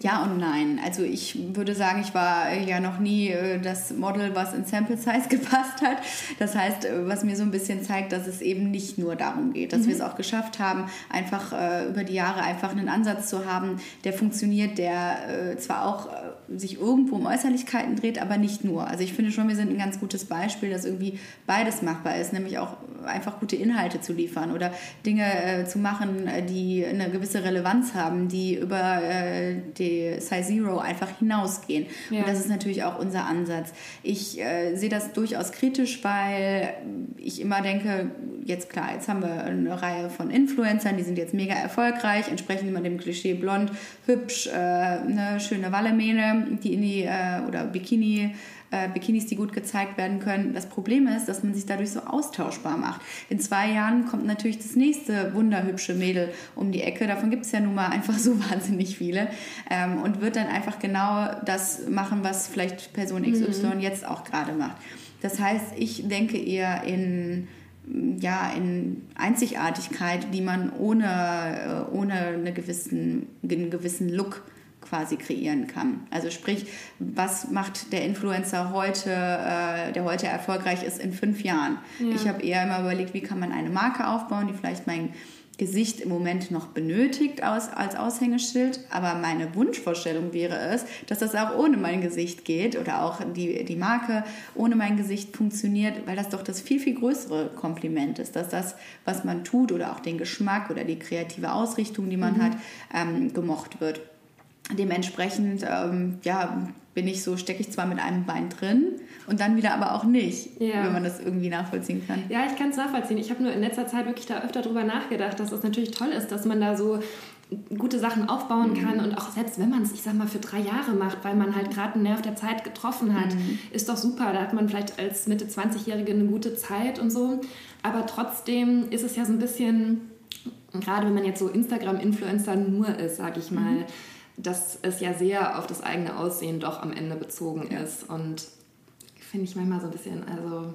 ja und nein. Also ich würde sagen, ich war ja noch nie äh, das Model, was in Sample Size <laughs> gepasst hat. Das heißt, äh, was mir so ein bisschen zeigt, dass es eben nicht nur darum geht, dass mhm. wir es auch geschafft haben, einfach äh, über die Jahre einfach einen Ansatz zu haben, der funktioniert, der zwar auch sich irgendwo um Äußerlichkeiten dreht, aber nicht nur. Also ich finde schon, wir sind ein ganz gutes Beispiel, dass irgendwie beides machbar ist, nämlich auch einfach gute Inhalte zu liefern oder Dinge äh, zu machen, äh, die eine gewisse Relevanz haben, die über äh, die Size Zero einfach hinausgehen. Ja. Und das ist natürlich auch unser Ansatz. Ich äh, sehe das durchaus kritisch, weil ich immer denke, jetzt klar, jetzt haben wir eine Reihe von Influencern, die sind jetzt mega erfolgreich, entsprechend immer dem Klischee blond, hübsch, äh, eine schöne Wallemähne, die in die äh, oder Bikini äh, Bikinis, die gut gezeigt werden können. Das Problem ist, dass man sich dadurch so austauschbar macht. In zwei Jahren kommt natürlich das nächste wunderhübsche Mädel um die Ecke. Davon gibt es ja nun mal einfach <laughs> so wahnsinnig viele. Ähm, und wird dann einfach genau das machen, was vielleicht Person XY mhm. jetzt auch gerade macht. Das heißt, ich denke eher in ja, in Einzigartigkeit, die man ohne, äh, ohne eine gewissen, einen gewissen Look quasi kreieren kann. Also sprich, was macht der Influencer heute, äh, der heute erfolgreich ist, in fünf Jahren? Ja. Ich habe eher immer überlegt, wie kann man eine Marke aufbauen, die vielleicht mein Gesicht im Moment noch benötigt aus, als Aushängeschild. Aber meine Wunschvorstellung wäre es, dass das auch ohne mein Gesicht geht oder auch die, die Marke ohne mein Gesicht funktioniert, weil das doch das viel, viel größere Kompliment ist, dass das, was man tut oder auch den Geschmack oder die kreative Ausrichtung, die man mhm. hat, ähm, gemocht wird. Dementsprechend ähm, ja, bin ich so, stecke ich zwar mit einem Bein drin und dann wieder aber auch nicht, ja. wenn man das irgendwie nachvollziehen kann. Ja, ich kann es nachvollziehen. Ich habe nur in letzter Zeit wirklich da öfter drüber nachgedacht, dass es natürlich toll ist, dass man da so gute Sachen aufbauen mhm. kann und auch selbst wenn man es, ich sag mal, für drei Jahre macht, weil man halt gerade einen Nerv der Zeit getroffen hat, mhm. ist doch super. Da hat man vielleicht als Mitte 20-Jährige eine gute Zeit und so. Aber trotzdem ist es ja so ein bisschen, gerade wenn man jetzt so Instagram-Influencer nur ist, sag ich mal, mhm dass es ja sehr auf das eigene Aussehen doch am Ende bezogen ist. Und finde ich manchmal so ein bisschen, also.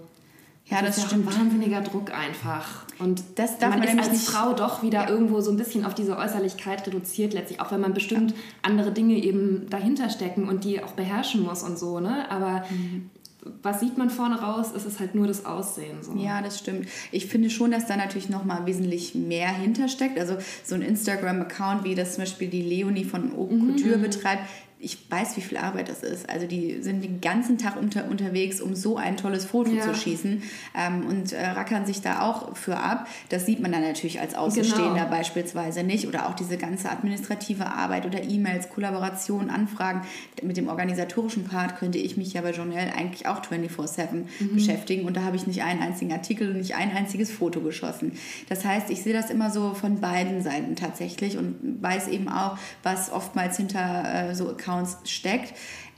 Ja, das, das ist stimmt. ein wahnsinniger Druck einfach. Und das darf man, man ist als Frau doch wieder ja. irgendwo so ein bisschen auf diese Äußerlichkeit reduziert letztlich, auch wenn man bestimmt ja. andere Dinge eben dahinter stecken und die auch beherrschen muss und so, ne? Aber mhm was sieht man vorne raus, ist es halt nur das Aussehen. So. Ja, das stimmt. Ich finde schon, dass da natürlich noch mal wesentlich mehr hintersteckt. Also so ein Instagram-Account, wie das zum Beispiel die Leonie von Haute Couture mhm. betreibt, ich weiß, wie viel Arbeit das ist. Also die sind den ganzen Tag unter, unterwegs, um so ein tolles Foto ja. zu schießen ähm, und äh, rackern sich da auch für ab. Das sieht man dann natürlich als Außenstehender genau. beispielsweise nicht. Oder auch diese ganze administrative Arbeit oder E-Mails, Kollaboration, Anfragen. Mit dem organisatorischen Part könnte ich mich ja bei Journal eigentlich auch 24-7 mhm. beschäftigen und da habe ich nicht einen einzigen Artikel und nicht ein einziges Foto geschossen. Das heißt, ich sehe das immer so von beiden Seiten tatsächlich und weiß eben auch, was oftmals hinter äh, so Accounts Accounts steckt.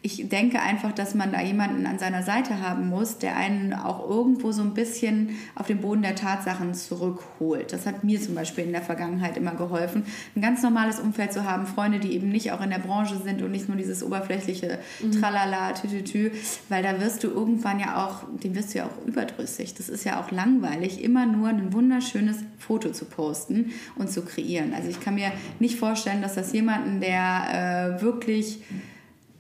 Ich denke einfach, dass man da jemanden an seiner Seite haben muss, der einen auch irgendwo so ein bisschen auf den Boden der Tatsachen zurückholt. Das hat mir zum Beispiel in der Vergangenheit immer geholfen, ein ganz normales Umfeld zu haben, Freunde, die eben nicht auch in der Branche sind und nicht nur dieses oberflächliche mhm. Tralala, Tütütü, weil da wirst du irgendwann ja auch, dem wirst du ja auch überdrüssig. Das ist ja auch langweilig, immer nur ein wunderschönes Foto zu posten und zu kreieren. Also ich kann mir nicht vorstellen, dass das jemanden, der äh, wirklich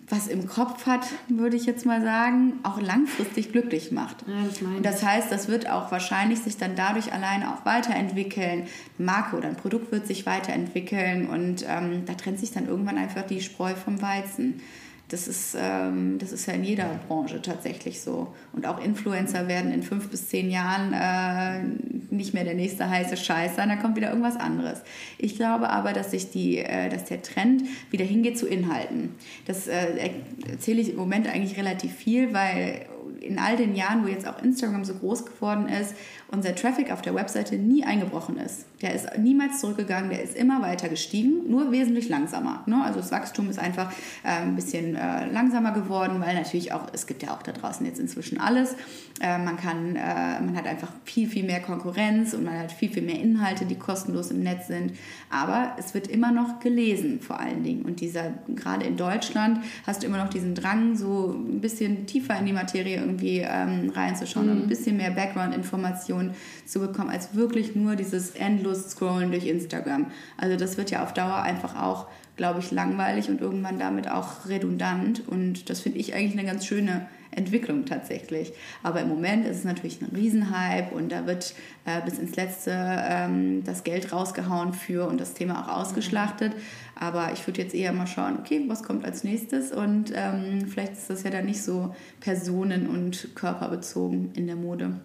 was im Kopf hat, würde ich jetzt mal sagen, auch langfristig glücklich macht. Ja, das, das heißt, das wird auch wahrscheinlich sich dann dadurch alleine auch weiterentwickeln. Eine Marke oder ein Produkt wird sich weiterentwickeln und ähm, da trennt sich dann irgendwann einfach die Spreu vom Weizen. Das ist, ähm, das ist ja in jeder Branche tatsächlich so. Und auch Influencer werden in fünf bis zehn Jahren äh, nicht mehr der nächste heiße Scheiß sein, da kommt wieder irgendwas anderes. Ich glaube aber, dass, sich die, äh, dass der Trend wieder hingeht zu Inhalten. Das äh, erzähle ich im Moment eigentlich relativ viel, weil in all den Jahren, wo jetzt auch Instagram so groß geworden ist, unser Traffic auf der Webseite nie eingebrochen ist. Der ist niemals zurückgegangen, der ist immer weiter gestiegen, nur wesentlich langsamer. Ne? Also das Wachstum ist einfach äh, ein bisschen äh, langsamer geworden, weil natürlich auch, es gibt ja auch da draußen jetzt inzwischen alles. Äh, man kann, äh, man hat einfach viel, viel mehr Konkurrenz und man hat viel, viel mehr Inhalte, die kostenlos im Netz sind. Aber es wird immer noch gelesen, vor allen Dingen. Und dieser, gerade in Deutschland, hast du immer noch diesen Drang, so ein bisschen tiefer in die Materie irgendwie ähm, reinzuschauen mhm. und ein bisschen mehr Background-Informationen zu bekommen, als wirklich nur dieses endlos Scrollen durch Instagram. Also das wird ja auf Dauer einfach auch, glaube ich, langweilig und irgendwann damit auch redundant. Und das finde ich eigentlich eine ganz schöne Entwicklung tatsächlich. Aber im Moment ist es natürlich ein Riesenhype und da wird äh, bis ins Letzte ähm, das Geld rausgehauen für und das Thema auch ausgeschlachtet. Aber ich würde jetzt eher mal schauen, okay, was kommt als nächstes und ähm, vielleicht ist das ja dann nicht so personen- und körperbezogen in der Mode.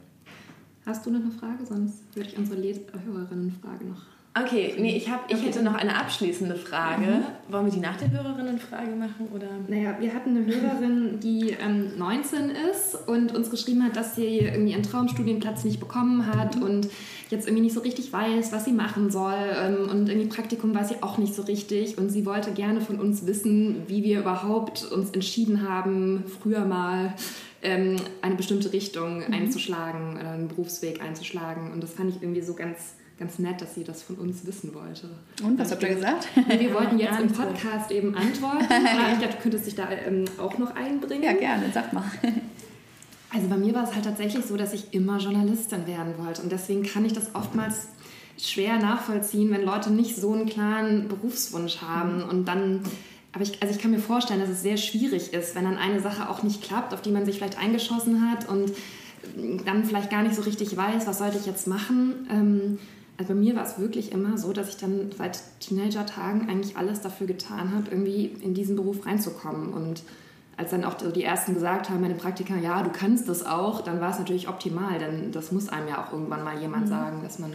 Hast du noch eine Frage? Sonst würde ich unsere Hörerinnenfrage noch Okay, nee, ich, hab, ich okay. hätte noch eine abschließende Frage. Mhm. Wollen wir die nach der Hörerinnenfrage machen? Oder? Naja, wir hatten eine Hörerin, die ähm, 19 ist und uns geschrieben hat, dass sie irgendwie einen Traumstudienplatz nicht bekommen hat mhm. und jetzt irgendwie nicht so richtig weiß, was sie machen soll. Ähm, und irgendwie Praktikum weiß sie auch nicht so richtig. Und sie wollte gerne von uns wissen, wie wir überhaupt uns entschieden haben, früher mal ähm, eine bestimmte Richtung mhm. einzuschlagen oder einen Berufsweg einzuschlagen. Und das fand ich irgendwie so ganz ganz nett, dass sie das von uns wissen wollte. Und was habt ihr gesagt? Wir wollten <laughs> jetzt im Podcast eben antworten. <laughs> ich glaube, du könntest dich da ähm, auch noch einbringen. Ja, gerne, sag mal. <laughs> Also bei mir war es halt tatsächlich so, dass ich immer Journalistin werden wollte. Und deswegen kann ich das oftmals schwer nachvollziehen, wenn Leute nicht so einen klaren Berufswunsch haben. Und dann, aber ich, also ich kann mir vorstellen, dass es sehr schwierig ist, wenn dann eine Sache auch nicht klappt, auf die man sich vielleicht eingeschossen hat und dann vielleicht gar nicht so richtig weiß, was sollte ich jetzt machen. Also bei mir war es wirklich immer so, dass ich dann seit Teenager-Tagen eigentlich alles dafür getan habe, irgendwie in diesen Beruf reinzukommen. Und als dann auch die ersten gesagt haben, meine Praktiker, ja, du kannst das auch, dann war es natürlich optimal, denn das muss einem ja auch irgendwann mal jemand mhm. sagen, dass man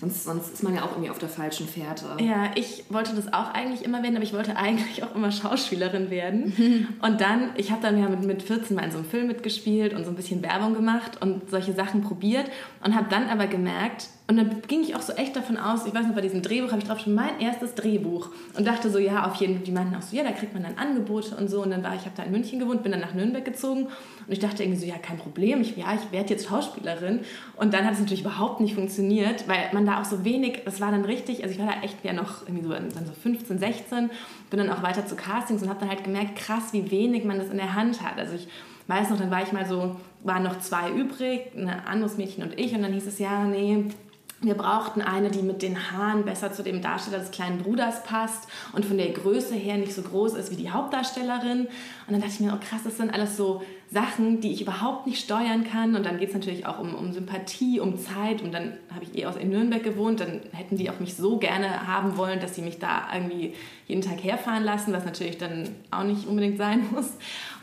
Sonst, sonst ist man ja auch irgendwie auf der falschen Fährte. Ja, ich wollte das auch eigentlich immer werden, aber ich wollte eigentlich auch immer Schauspielerin werden. <laughs> Und dann, ich habe dann ja mit, mit 14 mal in so einem Film mitgespielt und so ein bisschen Werbung gemacht und solche Sachen probiert und habe dann aber gemerkt, und dann ging ich auch so echt davon aus, ich weiß noch, bei diesem Drehbuch habe ich drauf schon mein erstes Drehbuch und dachte so, ja, auf jeden Fall, die meinten auch so, ja, da kriegt man dann Angebote und so. Und dann war ich, habe da in München gewohnt, bin dann nach Nürnberg gezogen und ich dachte irgendwie so, ja, kein Problem, ich, ja, ich werde jetzt Schauspielerin. Und dann hat es natürlich überhaupt nicht funktioniert, weil man da auch so wenig, das war dann richtig, also ich war da echt ja noch irgendwie so, dann so 15, 16, bin dann auch weiter zu Castings und habe dann halt gemerkt, krass, wie wenig man das in der Hand hat. Also ich weiß noch, dann war ich mal so, waren noch zwei übrig, ein anderes Mädchen und ich und dann hieß es, ja, nee, wir brauchten eine, die mit den Haaren besser zu dem Darsteller des kleinen Bruders passt und von der Größe her nicht so groß ist wie die Hauptdarstellerin. Und dann dachte ich mir, oh krass, das sind alles so Sachen, die ich überhaupt nicht steuern kann. Und dann geht es natürlich auch um, um Sympathie, um Zeit. Und dann habe ich eh aus in Nürnberg gewohnt. Dann hätten die auch mich so gerne haben wollen, dass sie mich da irgendwie jeden Tag herfahren lassen, was natürlich dann auch nicht unbedingt sein <laughs> muss.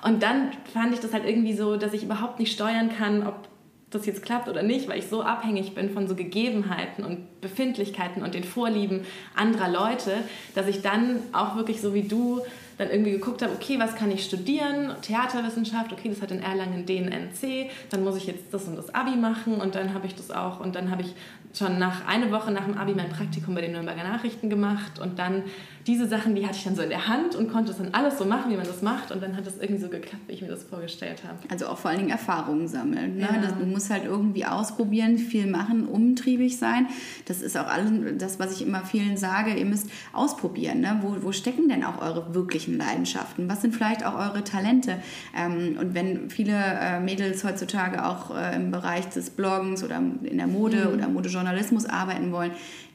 Und dann fand ich das halt irgendwie so, dass ich überhaupt nicht steuern kann, ob das jetzt klappt oder nicht, weil ich so abhängig bin von so Gegebenheiten und Befindlichkeiten und den Vorlieben anderer Leute, dass ich dann auch wirklich so wie du dann irgendwie geguckt habe, okay, was kann ich studieren? Theaterwissenschaft, okay, das hat in Erlangen den NC, dann muss ich jetzt das und das Abi machen und dann habe ich das auch und dann habe ich schon nach eine Woche nach dem Abi mein Praktikum bei den Nürnberger Nachrichten gemacht und dann diese Sachen, die hatte ich dann so in der Hand und konnte es dann alles so machen, wie man das macht und dann hat es irgendwie so geklappt, wie ich mir das vorgestellt habe. Also auch vor allen Dingen Erfahrungen sammeln. Ne? Ja. du musst halt irgendwie ausprobieren, viel machen, umtriebig sein. Das ist auch alles das, was ich immer vielen sage, ihr müsst ausprobieren. Ne? Wo, wo stecken denn auch eure wirklichen Leidenschaften? Was sind vielleicht auch eure Talente? Ähm, und wenn viele äh, Mädels heutzutage auch äh, im Bereich des Bloggens oder in der Mode mhm. oder Modejournalismus arbeiten wollen,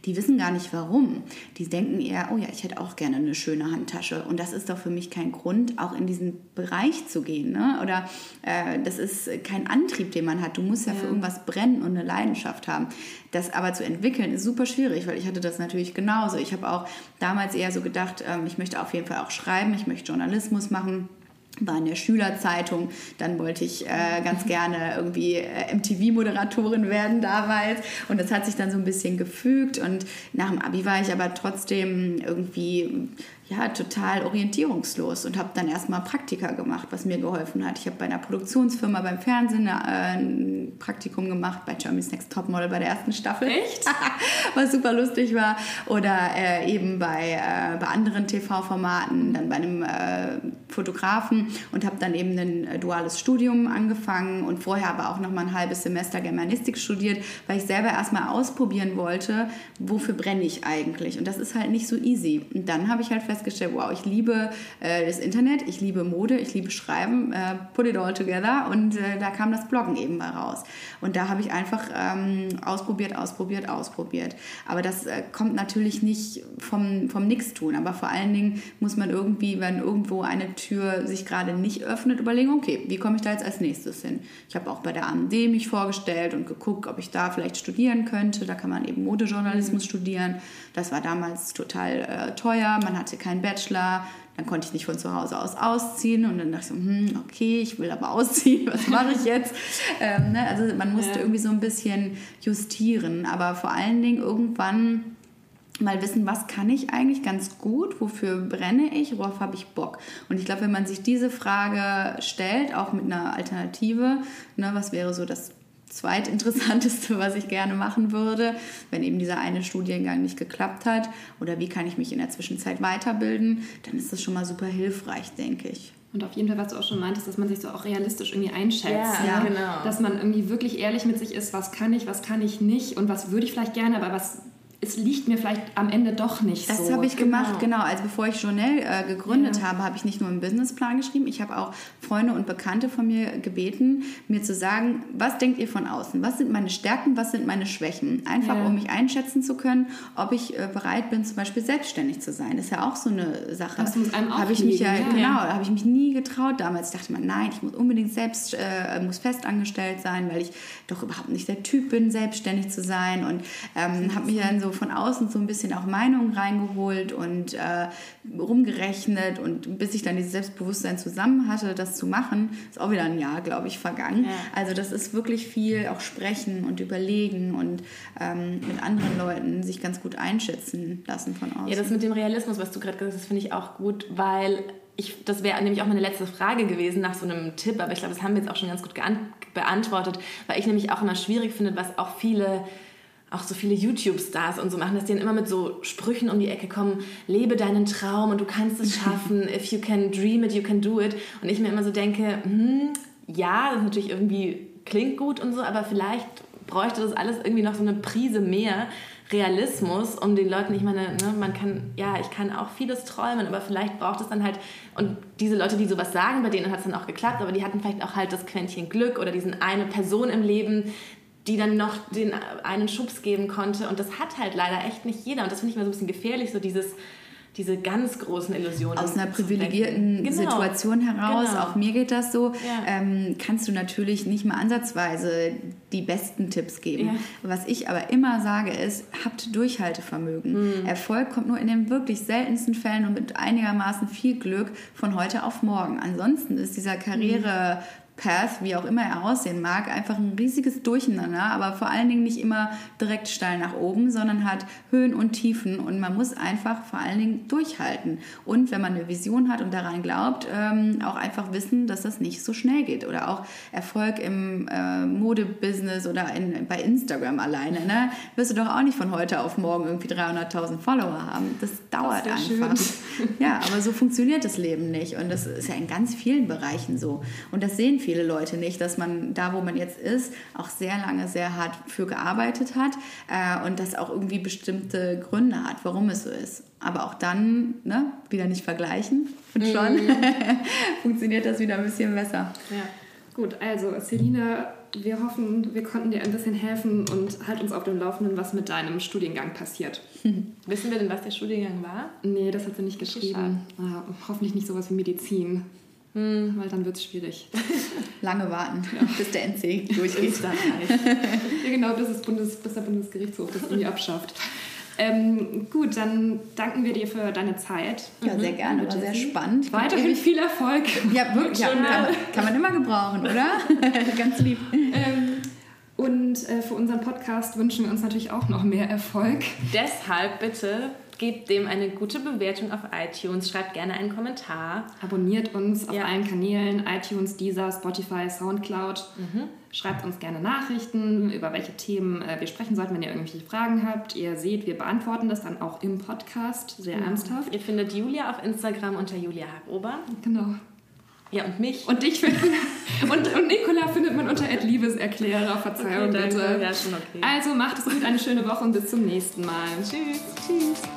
die wissen gar nicht warum. Die denken eher, oh ja, ich hätte auch gerne eine schöne Handtasche. Und das ist doch für mich kein Grund, auch in diesen Bereich zu gehen. Ne? Oder äh, das ist kein Antrieb, den man hat. Du musst ja, ja, für irgendwas brennen und eine Leidenschaft haben. Das aber zu entwickeln ist super schwierig, weil ich hatte das natürlich genauso. Ich habe auch damals eher so gedacht, ähm, ich möchte auf jeden Fall auch schreiben, ich möchte Journalismus machen war in der Schülerzeitung. Dann wollte ich äh, ganz gerne irgendwie äh, MTV-Moderatorin werden damals. Und das hat sich dann so ein bisschen gefügt. Und nach dem Abi war ich aber trotzdem irgendwie ja, total orientierungslos und habe dann erstmal Praktika gemacht, was mir geholfen hat. Ich habe bei einer Produktionsfirma beim Fernsehen äh, ein Praktikum gemacht, bei Germany's Next Topmodel bei der ersten Staffel. Echt? <laughs> was super lustig war. Oder äh, eben bei, äh, bei anderen TV-Formaten, dann bei einem äh, Fotografen und habe dann eben ein äh, duales Studium angefangen und vorher aber auch noch mal ein halbes Semester Germanistik studiert, weil ich selber erstmal ausprobieren wollte, wofür brenne ich eigentlich. Und das ist halt nicht so easy. Und dann habe ich halt festgestellt, festgestellt, wow, ich liebe äh, das Internet, ich liebe Mode, ich liebe Schreiben, äh, put it all together und äh, da kam das Bloggen eben mal raus. Und da habe ich einfach ähm, ausprobiert, ausprobiert, ausprobiert. Aber das äh, kommt natürlich nicht vom, vom Nix tun, aber vor allen Dingen muss man irgendwie, wenn irgendwo eine Tür sich gerade nicht öffnet, überlegen, okay, wie komme ich da jetzt als nächstes hin? Ich habe auch bei der AMD mich vorgestellt und geguckt, ob ich da vielleicht studieren könnte. Da kann man eben Modejournalismus mhm. studieren. Das war damals total äh, teuer, man hatte keinen Bachelor. Dann konnte ich nicht von zu Hause aus ausziehen und dann dachte ich so, hm, okay, ich will aber <laughs> ausziehen, was mache ich jetzt? ähm, ne? Also man musste ja. irgendwie so ein bisschen justieren, aber vor allen Dingen irgendwann mal wissen, was kann ich eigentlich ganz gut, wofür brenne ich, worauf habe ich Bock. Und ich glaube, wenn man sich diese Frage stellt, auch mit einer Alternative, ne, was wäre so das zweitinteressanteste, was ich gerne machen würde, wenn eben dieser eine Studiengang nicht geklappt hat, oder wie kann ich mich in der Zwischenzeit weiterbilden, dann ist das schon mal super hilfreich, denke ich. Und auf jeden Fall, was du auch schon meintest, dass man sich so auch realistisch irgendwie einschätzt. Ja, ja, genau. Dass man irgendwie wirklich ehrlich mit sich ist, was kann ich, was kann ich nicht und was würde ich vielleicht gerne, aber was es liegt mir vielleicht am Ende doch nicht das so. Das habe ich gemacht, genau. genau. Also bevor ich Journal äh, gegründet ja. habe, habe ich nicht nur einen Businessplan geschrieben, ich habe auch Freunde und Bekannte von mir gebeten, mir zu sagen, was denkt ihr von außen? Was sind meine Stärken, was sind meine Schwächen? Einfach, ja. um mich einschätzen zu können, ob ich äh, bereit bin, zum Beispiel selbstständig zu sein. Das ist ja auch so eine Sache. Das muss einem auch habe ich mich ja, ja, genau, habe ich mich nie getraut damals. Ich dachte mir, nein, ich muss unbedingt selbst, äh, muss festangestellt sein, weil ich doch überhaupt nicht der Typ bin, selbstständig zu sein und ähm, habe mich dann so von außen so ein bisschen auch Meinungen reingeholt und äh, rumgerechnet und bis ich dann dieses Selbstbewusstsein zusammen hatte, das zu machen, ist auch wieder ein Jahr, glaube ich, vergangen. Ja. Also das ist wirklich viel auch sprechen und überlegen und ähm, mit anderen Leuten sich ganz gut einschätzen lassen von außen. Ja, das mit dem Realismus, was du gerade gesagt hast, finde ich auch gut, weil ich, das wäre nämlich auch meine letzte Frage gewesen nach so einem Tipp, aber ich glaube, das haben wir jetzt auch schon ganz gut beantwortet, weil ich nämlich auch immer schwierig finde, was auch viele auch so viele YouTube-Stars und so machen, dass die dann immer mit so Sprüchen um die Ecke kommen, lebe deinen Traum und du kannst es <laughs> schaffen, if you can dream it, you can do it. Und ich mir immer so denke, hm, ja, das natürlich irgendwie klingt gut und so, aber vielleicht bräuchte das alles irgendwie noch so eine Prise mehr Realismus, um den Leuten, ich meine, ne, man kann, ja, ich kann auch vieles träumen, aber vielleicht braucht es dann halt, und diese Leute, die sowas sagen, bei denen hat es dann auch geklappt, aber die hatten vielleicht auch halt das Quäntchen Glück oder diesen eine Person im Leben, die dann noch den einen Schubs geben konnte. Und das hat halt leider echt nicht jeder. Und das finde ich mal so ein bisschen gefährlich, so dieses diese ganz großen Illusionen. Aus einer privilegierten genau. Situation heraus, genau. auch mir geht das so, ja. ähm, kannst du natürlich nicht mal ansatzweise die besten Tipps geben. Ja. Was ich aber immer sage ist, habt Durchhaltevermögen. Mhm. Erfolg kommt nur in den wirklich seltensten Fällen und mit einigermaßen viel Glück von heute auf morgen. Ansonsten ist dieser Karriere... Mhm Path, wie auch immer er aussehen mag, einfach ein riesiges Durcheinander, aber vor allen Dingen nicht immer direkt steil nach oben, sondern hat Höhen und Tiefen und man muss einfach vor allen Dingen durchhalten. Und wenn man eine Vision hat und daran glaubt, ähm, auch einfach wissen, dass das nicht so schnell geht. Oder auch Erfolg im äh, Modebusiness oder in, bei Instagram alleine. Ne? Wirst du doch auch nicht von heute auf morgen irgendwie 300.000 Follower haben. Das dauert das einfach. Schön. <laughs> Ja, aber so funktioniert das Leben nicht. Und das ist ja in ganz vielen Bereichen so. Und das sehen viele Leute nicht, dass man da, wo man jetzt ist, auch sehr lange sehr hart für gearbeitet hat äh, und das auch irgendwie bestimmte Gründe hat, warum es so ist. Aber auch dann ne, wieder nicht vergleichen und schon mhm. <laughs> funktioniert das wieder ein bisschen besser. Ja. Gut, also Selina, wir hoffen, wir konnten dir ein bisschen helfen und halt uns auf dem Laufenden, was mit deinem Studiengang passiert. <laughs> Wissen wir denn, was der Studiengang war? Nee, das hat sie nicht geschrieben. Ah, hoffentlich nicht sowas wie Medizin. Hm, weil dann wird es schwierig. <laughs> Lange warten, ja. bis der NC <laughs> durchgeht. ja, genau, bis, das Bundes, bis der Bundesgerichtshof das irgendwie abschafft. Ähm, gut, dann danken wir dir für deine Zeit. Ja, sehr mhm. gerne, war sehr spannend. Weiterhin viel Erfolg. Ja, <laughs> wirklich. Ja, kann, man, kann, man immer gebrauchen, oder? Ganz lieb. Ähm, und äh, für unseren Podcast wünschen wir uns natürlich auch noch mehr Erfolg. Deshalb bitte gebt dem eine gute Bewertung auf iTunes, schreibt gerne einen Kommentar. Abonniert uns auf ja. allen Kanälen, iTunes, Deezer, Spotify, Soundcloud. Mhm. Schreibt uns gerne Nachrichten, über welche Themen äh, wir sprechen sollten, wenn ihr irgendwelche Fragen habt. Ihr seht, wir beantworten das dann auch im Podcast, sehr mhm. ernsthaft. Ihr findet Julia auf Instagram unter Julia Hagober. Genau. Ja, und mich. Und dich findet <laughs> und, und Nicola findet man unter Liebeserklärer. Verzeihung okay, bitte. Ja, schon okay. Also macht es gut, eine schöne Woche und bis zum nächsten Mal. Tschüss. Tschüss.